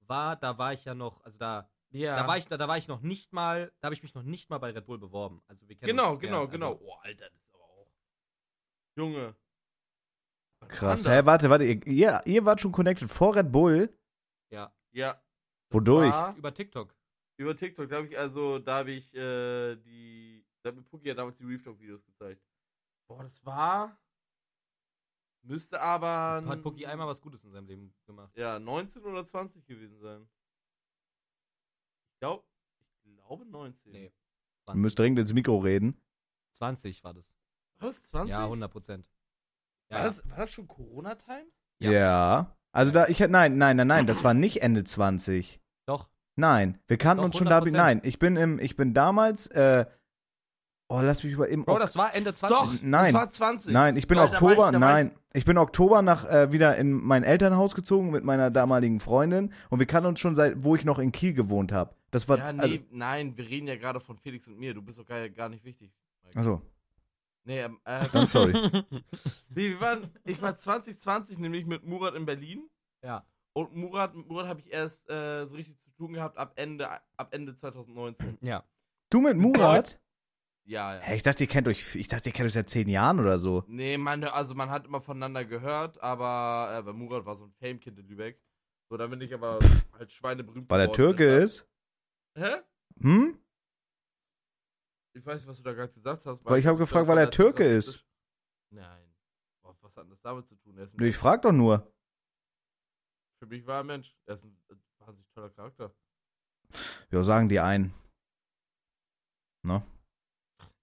war, da war ich ja noch, also da, Ja. da war ich, da, da war ich noch nicht mal, da habe ich mich noch nicht mal bei Red Bull beworben. Also wir kennen Genau, uns, genau, ja, genau. Also, Oh, Alter, das ist aber auch. Junge. Krass. war Hä, das? warte, warte. Ihr, ihr, ihr wart schon connected vor Red Bull? ja. Ja. Wodurch? War Über TikTok. über TikTok, da habe ich also, da habe ich äh, die, da hat mir Puki ja damals die Reef Talk Videos gezeigt. Boah, das war, müsste aber, Hat Puki einmal was Gutes in seinem Leben gemacht. ja, 19 oder 20 gewesen sein. Ich glaube, ich glaube 19. Nee. Ihr 20. müsst dringend ins Mikro reden. 20 war das. Was? 20? Ja, 100 Prozent. War, das, war das schon Corona-Times? Ja. Ja. Also da, ich hätte, nein, nein, nein, nein, das war nicht Ende 20. Doch. Nein, wir kannten Doch, uns schon da. 100%. Nein, ich bin im, ich bin damals, äh, oh, lass mich über, im Bro, das war Ende 20. Doch, Nein. das war 20. Nein, ich bin Weil Oktober, ich- nein, ich bin Oktober nach äh, wieder in mein Elternhaus gezogen mit meiner damaligen Freundin und wir kannten uns schon seit, wo ich noch in Kiel gewohnt habe. Das war, Ja, nee, also, nein, wir reden ja gerade von Felix und mir. Du bist doch gar, gar nicht wichtig. also, Nee, ähm, äh, dann sorry. [LAUGHS] nee, wir waren, ich war 2020 nämlich mit Murat in Berlin. ja. Und Murat, Murat habe ich erst äh, so richtig zu tun gehabt ab Ende, ab Ende 2019. Ja. Du mit Murat? Ja, ja. Hä, ich dachte, ihr kennt euch, ich dachte, ihr kennt euch seit zehn Jahren oder so. Nee, man, also man hat immer voneinander gehört, aber äh, weil Murat war so ein Fame-Kind in Lübeck. So, da bin ich aber halt schweineberühmt Weil er geworden. Türke ist? Hä? Hm? Ich weiß nicht, was du da gerade gesagt hast. Weil ich hab glaub, gefragt, weil er das- Türke das- ist. Nein. Boah, Was hat das damit zu tun? Er Nee, ich frag doch nur. Für mich war er ein Mensch. Er ist ein äh, wahnsinnig toller Charakter. Ja, sagen die einen.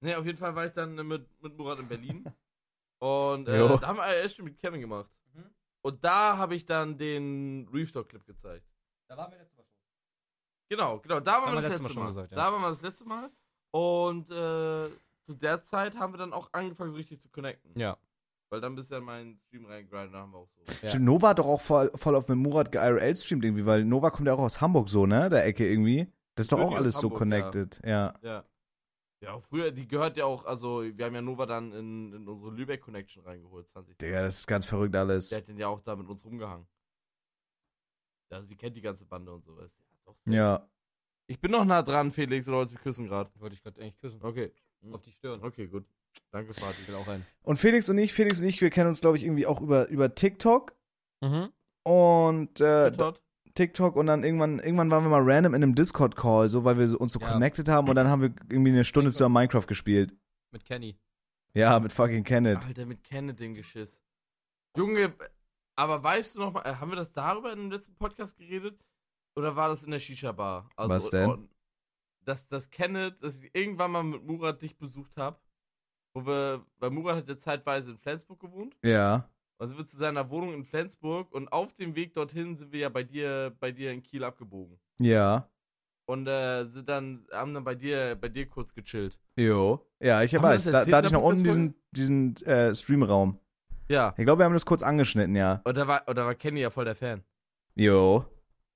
Ne, auf jeden Fall war ich dann äh, mit, mit Murat in Berlin. [LAUGHS] Und äh, da haben wir erst mit Kevin gemacht. Mhm. Und da habe ich dann den Reef Talk Clip gezeigt. Da waren wir letztes Mal schon. Genau, genau. Da waren wir das letztes letzte Mal Mal. schon gesagt, ja. Da waren wir das letzte Mal. Und äh, zu der Zeit haben wir dann auch angefangen, so richtig zu connecten. Ja. Weil dann bist du ja in meinen Stream reingegrindet, da haben wir auch so. Ja. Stimmt, Nova hat doch auch voll, voll auf mit Murat geIRL streamt irgendwie, weil Nova kommt ja auch aus Hamburg so, ne? Der Ecke irgendwie. Das ist doch auch alles so Hamburg, connected, ja. Ja. Ja, auch früher, die gehört ja auch, also wir haben ja Nova dann in, in unsere Lübeck Connection reingeholt, 20. Digga, das ist ganz verrückt alles. Der hat den ja auch da mit uns rumgehangen. Also die kennt die ganze Bande und sowas. Ja, doch. Ja. Ich bin noch nah dran, Felix, oder wolltest du mich küssen gerade? Wollte ich gerade eigentlich küssen. Okay. Auf die Stirn. Okay, gut. Danke, Vati. Ich will auch rein. Und Felix und ich, Felix und ich, wir kennen uns, glaube ich, irgendwie auch über, über TikTok. Mhm. Und äh, Todd? TikTok und dann irgendwann, irgendwann waren wir mal random in einem Discord-Call, so weil wir so- uns so Ja. connected haben und dann haben wir irgendwie eine Stunde Minecraft. zusammen Minecraft gespielt. Mit Kenny. Ja, mit fucking Kenneth. Alter, mit Kenneth den Geschiss. Junge, aber weißt du noch mal, äh, haben wir das darüber in dem letzten Podcast geredet? Oder war das in der Shisha-Bar? Also, Was denn? und- Dass, dass Kenneth, dass ich irgendwann mal mit Murat dich besucht habe, wo wir, weil Murat hat ja zeitweise in Flensburg gewohnt. Ja. Dann sind wir zu seiner Wohnung in Flensburg und auf dem Weg dorthin sind wir ja bei dir, bei dir in Kiel abgebogen. Ja. Und äh, sind dann, haben dann bei dir, bei dir kurz gechillt. Jo. Ja, ich Haben weiß. Da, da hatte ich noch unten diesen, diesen äh, Streamraum. Ja. Ich glaube, wir haben das kurz angeschnitten, ja. Und da war, und da war Kenny ja voll der Fan. Jo.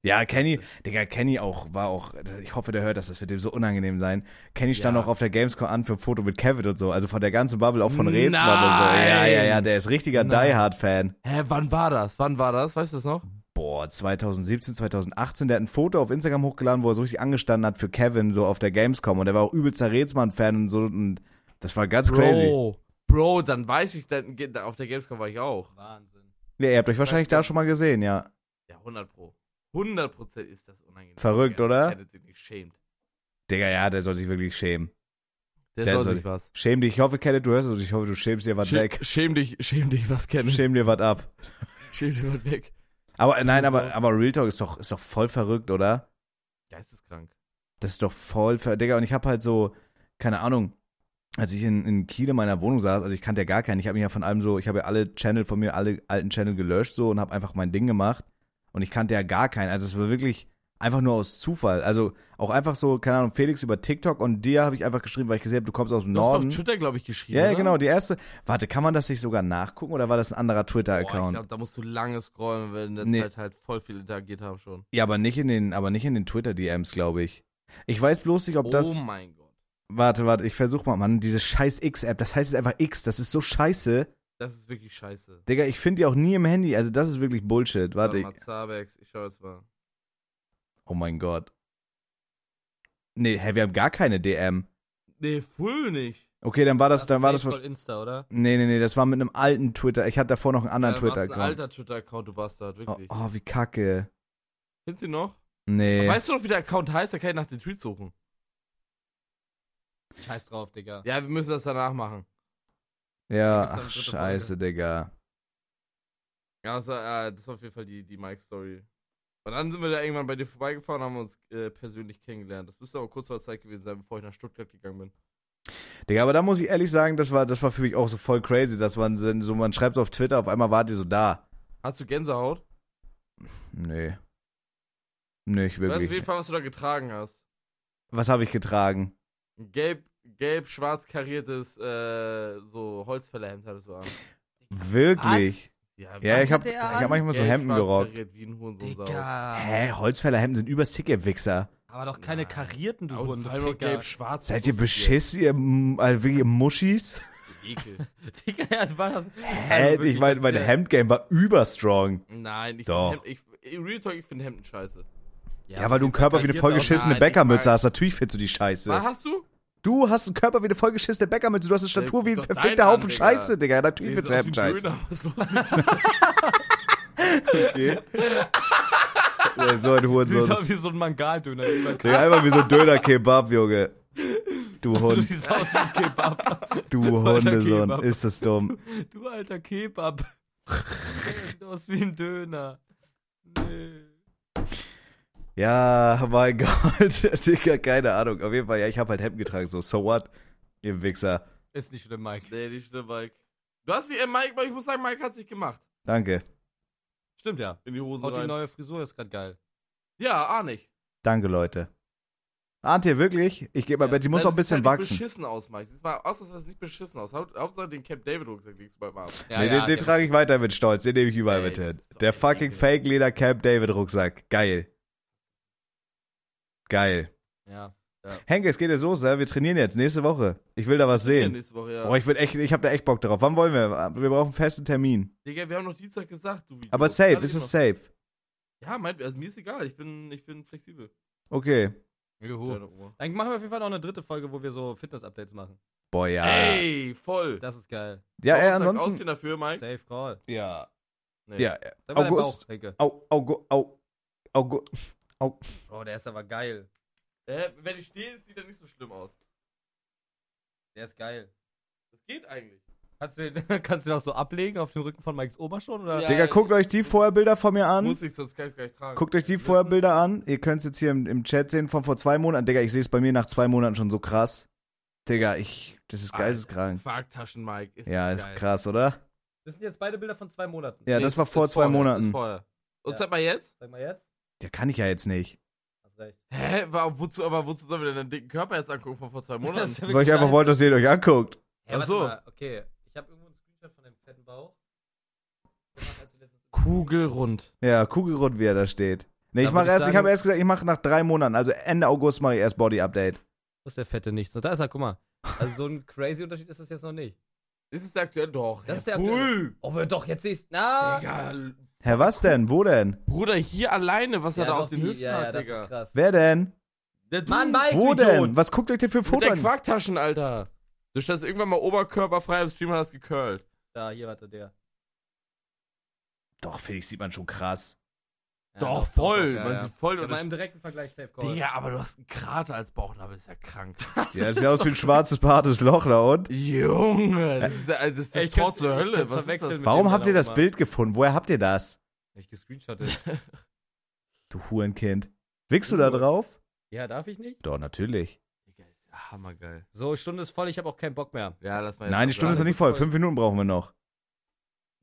Ja, Kenny, Digga, Kenny auch, war auch, ich hoffe, der hört das, das wird dem so unangenehm sein. Kenny stand Ja. auch auf der Gamescom an für ein Foto mit Kevin und so, also von der ganzen Bubble, auch von Rätsel und so. Ja, ja, ja, der ist richtiger. Die Hard-Fan. Hä, wann war das? Wann war das? Weißt du das noch? Boah, 2017, 2018, der hat ein Foto auf Instagram hochgeladen, wo er so richtig angestanden hat für Kevin, so auf der Gamescom und der war auch übelster Rätsmann-Fan und so und das war ganz crazy. Bro, Bro, dann weiß ich, dann, auf der Gamescom war ich auch. Wahnsinn. Ja, ihr habt euch wahrscheinlich da schon mal gesehen, ja. Ja, 100 Pro. 100 Prozent ist das unangenehm. Verrückt, oder? Der sich nicht schämt. Digga, ja, der soll sich wirklich schämen. Der, Der soll soll- sich was. Schäm dich, ich hoffe, Kenneth, du hörst es, ich hoffe, du schämst dir was Schäm, weg. schäm dich, schäm dich was kennen. Schäm dir was ab. [LAUGHS] schäm dich was weg. Aber nein, aber, aber Real Talk ist doch, ist doch voll verrückt, oder? Geisteskrank. Das ist doch voll ver... Digga, und ich hab halt so, keine Ahnung, als ich in, in Kiel in meiner Wohnung saß, also ich kannte ja gar keinen, ich habe mich ja von allem so, ich habe ja alle Channel von mir, alle alten Channel gelöscht so und habe einfach mein Ding gemacht und ich kannte ja gar keinen, also es war wirklich einfach nur aus Zufall, also auch einfach so, keine Ahnung, Felix über TikTok und dir habe ich einfach geschrieben, weil ich gesehen habe, du kommst aus dem Du hast Norden. auf Twitter, glaube ich, geschrieben. Ja, oder? genau, die erste. Warte, kann man das sich sogar nachgucken oder war das ein anderer Boah, ich Twitter-Account? glaube, da musst du lange scrollen, weil in der Nee. Zeit halt voll viel interagiert haben schon. Ja, aber nicht in den, aber nicht in den Twitter-DMs, glaube ich. Ich weiß bloß nicht, ob das. oh mein Gott. Warte, warte, ich versuch mal, Mann, diese scheiß X-App, das heißt jetzt einfach X, das ist so scheiße. Das ist wirklich scheiße. Digga, ich finde die auch nie im Handy, also das ist wirklich Bullshit. Warte, ich, mal, Zabex, ich schau jetzt mal. oh mein Gott. Nee, hä, wir haben gar keine DM. Nee, full nicht. Okay, dann war das, dann war das. voll Insta, oder? Nee, nee, nee, das war mit einem alten Twitter. Ich hatte davor noch einen anderen Ja, du hast ein Twitter-Account. alter Twitter-Account, du Bastard, Oh, wirklich. oh, wie kacke. Findest du ihn noch? Nee. Weißt du noch, wie der Account heißt? Da kann ich nach den Tweets suchen. Scheiß drauf, Digga. Ja, wir müssen das danach machen. Ja, ach, scheiße, Digga. Ja, das war, äh, das war auf jeden Fall die, die Mike-Story. Und dann sind wir da irgendwann bei dir vorbeigefahren und haben uns äh, persönlich kennengelernt. Das müsste aber kurz vor der Zeit gewesen sein, bevor ich nach Stuttgart gegangen bin. Digga, aber da muss ich ehrlich sagen, das war, das war für mich auch so voll crazy, dass man so, man schreibt auf Twitter, auf einmal wart ihr so da. Hast du Gänsehaut? Nee. Nicht Du weißt auf jeden wirklich. Fall, was du da getragen hast. Was habe ich getragen? Ein gelb, gelb-schwarz kariertes, äh, so Holzfällerhemd hattest du an. Wirklich? Ja, Ja, Was ich habe hab manchmal so Hemden gerockt. kariert wie ein Hurensohn sah aus. Digga. Hä, Holzfällerhemden sind übersick, ihr Wichser. Aber doch keine Nein. karierten, du Aber Huren, vor du allem noch Ficker. gelb-schwarz. Seid ihr beschissen, ihr, also wirklich ihr Muschis? Ekel. [LAUGHS] Digga, ja, war das. Hä, Also ich meine, mein ja- Hemdgame war überstrong. Nein, ich Doch. Find Hemd, ich, in Real Talk, ich finde Hemden scheiße. Ja, weil du einen Körper wie eine vollgeschissene Bäckermütze hast. Natürlich findest du die Was Scheiße. hast du? Du hast einen Körper wie eine vollgeschissene Bäckermütze. Du hast eine Statur wie ein verfickter Haufen an, Digga. Scheiße, Digga. Natürlich du wie ein scheiße. Döner. Was los? Okay. [LAUGHS] Ja, so ein Du siehst Hurensohn. aus wie so ein Mangaldöner. Digga, einfach wie so ein Döner-Kebab, Junge. Du Du Hund, siehst aus wie ein Kebab. du Hundesohn. Ist das dumm. Du alter Kebab. [LAUGHS] Sieht aus wie ein Döner. Nee. Ja, mein [LAUGHS] Gott. Digga, keine Ahnung. Auf jeden Fall, ja, ich habe halt Hemden getragen. So, so what? Ihr Wichser. Ist nicht schlimm, Mike. Nee, nicht schlimm, Mike. Du hast die, äh, Mike, ich muss sagen, Mike hat sich gemacht. Danke. Stimmt ja. In die Hose Auch die rein. neue Frisur ist gerade geil. Ja, ahne ich. Danke, Leute. Ahnt ihr wirklich? Ich gebe mal Ja. Bett, die muss noch ein sieht bisschen halt wachsen. beschissen aus, Mike. Sieht mal aus, als wäre es nicht beschissen aus. Haupt, Hauptsache den Camp David Rucksack legst du beim Arm. Ja, nee, ja, den, den kenn trage ich weiter mit Stolz. Den nehme ich überall Ey, mit hin. Der fucking Fake Leder Camp David Rucksack. Geil. Geil. Ja. Henke, es geht jetzt los, ne? wir trainieren jetzt nächste Woche. Ich will da was Ja, sehen. nächste Woche, ja. Boah, ich will echt, ich habe da echt Bock drauf. Wann wollen wir? Wir brauchen einen festen Termin. Digga, wir haben noch Dienstag gesagt, du. Aber safe, ist es noch. safe? Ja, mein, also mir ist egal. Ich bin, ich bin flexibel. Okay. Juhu. Dann machen wir auf jeden Fall noch eine dritte Folge, wo wir so Fitness-Updates machen. Boah, ja. Ey, voll. Das ist geil. ja, ey, ansonsten. Ausziehen dafür, Mike? Safe Call. Ja. Nee. Ja, August. Bauch, Henke. Au, au, Bro, der ist aber geil. Äh, wenn ich stehe, sieht er nicht so schlimm aus. Der ist geil. Das geht eigentlich. Kannst du, den, [LAUGHS] kannst du den auch so ablegen auf dem Rücken von Mikes Ober schon? Oder? Ja. Digga, guckt euch die Vorherbilder von mir an. Muss ich, sonst kann ich es gar nicht tragen. Guckt euch die Vorherbilder an. Ihr könnt es jetzt hier im, im Chat sehen von vor zwei Monaten. Digga, ich sehe es bei mir nach zwei Monaten schon so krass. Digga, ich. Das ist geisteskrank. Quarktaschen, Mike. Ist Ja, das ist geil. krass, oder? Das sind jetzt beide Bilder von zwei Monaten. Ja, Nee, das war vor zwei vorher, Monaten. Ist vorher. Und Ja. sag mal jetzt? Sag mal jetzt. Ja, kann ich ja jetzt nicht. Hast recht. Hä? Wa- Wozu, aber wozu sollen wir denn den dicken Körper jetzt angucken von vor zwei [LAUGHS] Monaten? Ja Weil ich einfach wollte, dass ihr ihn euch anguckt. Ja, warte Ach so. okay. Ich habe irgendwo einen Screenshot von dem fetten Bauch. Kugelrund. Ja, Kugelrund, wie er da steht. Nee, Da ich mach würd ich erst, ich sagen- habe erst gesagt, ich mache nach drei Monaten, also Ende August mache ich erst Body Update. Wo ist der fette nicht? So, da ist er, guck mal. Also so ein crazy Unterschied ist das jetzt noch nicht. Ist es der aktuelle? Doch. Das ist ja, der voll. Oh, wir doch, jetzt siehst Na! Digga, Hä, was denn? Wo denn? Bruder, hier alleine, was er da auf den Hüften ja, ja, hat, das Digga. ist krass. Wer denn? Der du Mann, Mike, Wo du Idiot. denn? Was guckt euch denn für Fotos an? Quarktaschen, Alter. Du standst irgendwann mal oberkörperfrei im Stream und hast gecurlt. Da, hier, warte, der. Doch, Felix sieht man schon krass. Ja, doch, voll. ja, Man ja. sieht voll Ja, und mal im direkten Vergleich safe call. Digga, aber du hast einen Krater als Bauchnabel, ist ja krank. [LAUGHS] Ja, das sieht aus wie ein schwarzes, hartes Loch da und. Junge, das ist, das, ist das Ich Tor zur Hölle. Was ist das? Warum habt ihr das Bild gefunden? Woher habt ihr das? Ich gescreenshottet. [LAUGHS] Du Hurenkind. Wickst du da drauf? ja, darf ich nicht? Doch, natürlich. Digga, ist Hammergeil. So, Stunde ist voll, ich habe auch keinen Bock mehr. Ja, lass mal jetzt Nein, die Stunde ist noch nicht voll. Fünf Minuten brauchen wir noch.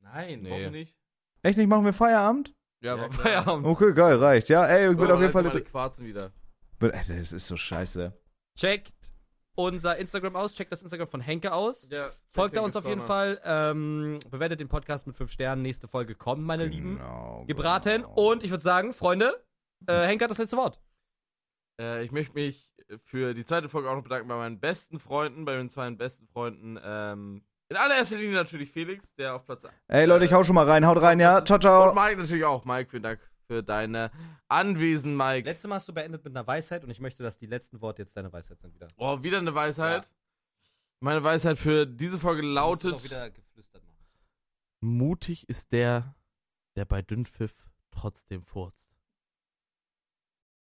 Nein, Nee. nee. nicht. Echt nicht? Machen wir Feierabend? Ja, aber. Feierabend. Okay, geil, reicht. Ja, ey, ich So, würde auf jeden Fall. meine Quarzen wieder. Das ist so scheiße. Checkt unser Instagram aus, checkt das Instagram von Henke aus. Ja, Folgt da uns auf jeden Fall. Ähm, bewertet den Podcast mit 5 Sternen. Nächste Folge kommt, meine Lieben. Genau, Gebraten. genau. Und ich würde sagen, Freunde, äh, Henke hat das letzte Wort. Äh, ich möchte mich für die zweite Folge auch noch bedanken bei meinen besten Freunden, bei meinen zwei besten Freunden. Ähm, in allererster Linie natürlich Felix, der auf Platz Ey, Leute, ich hau schon mal rein. Haut rein, ja. Ciao, Und ciao. Mike natürlich auch. Mike, vielen Dank für deine Anwesen, Mike. Letztes Mal hast du beendet mit einer Weisheit und ich möchte, dass die letzten Worte jetzt deine Weisheit sind wieder. Oh, wieder eine Weisheit. Meine Weisheit für diese Folge lautet: auch wieder geflüstert machen. Mutig ist der, der bei Dünnpfiff trotzdem furzt.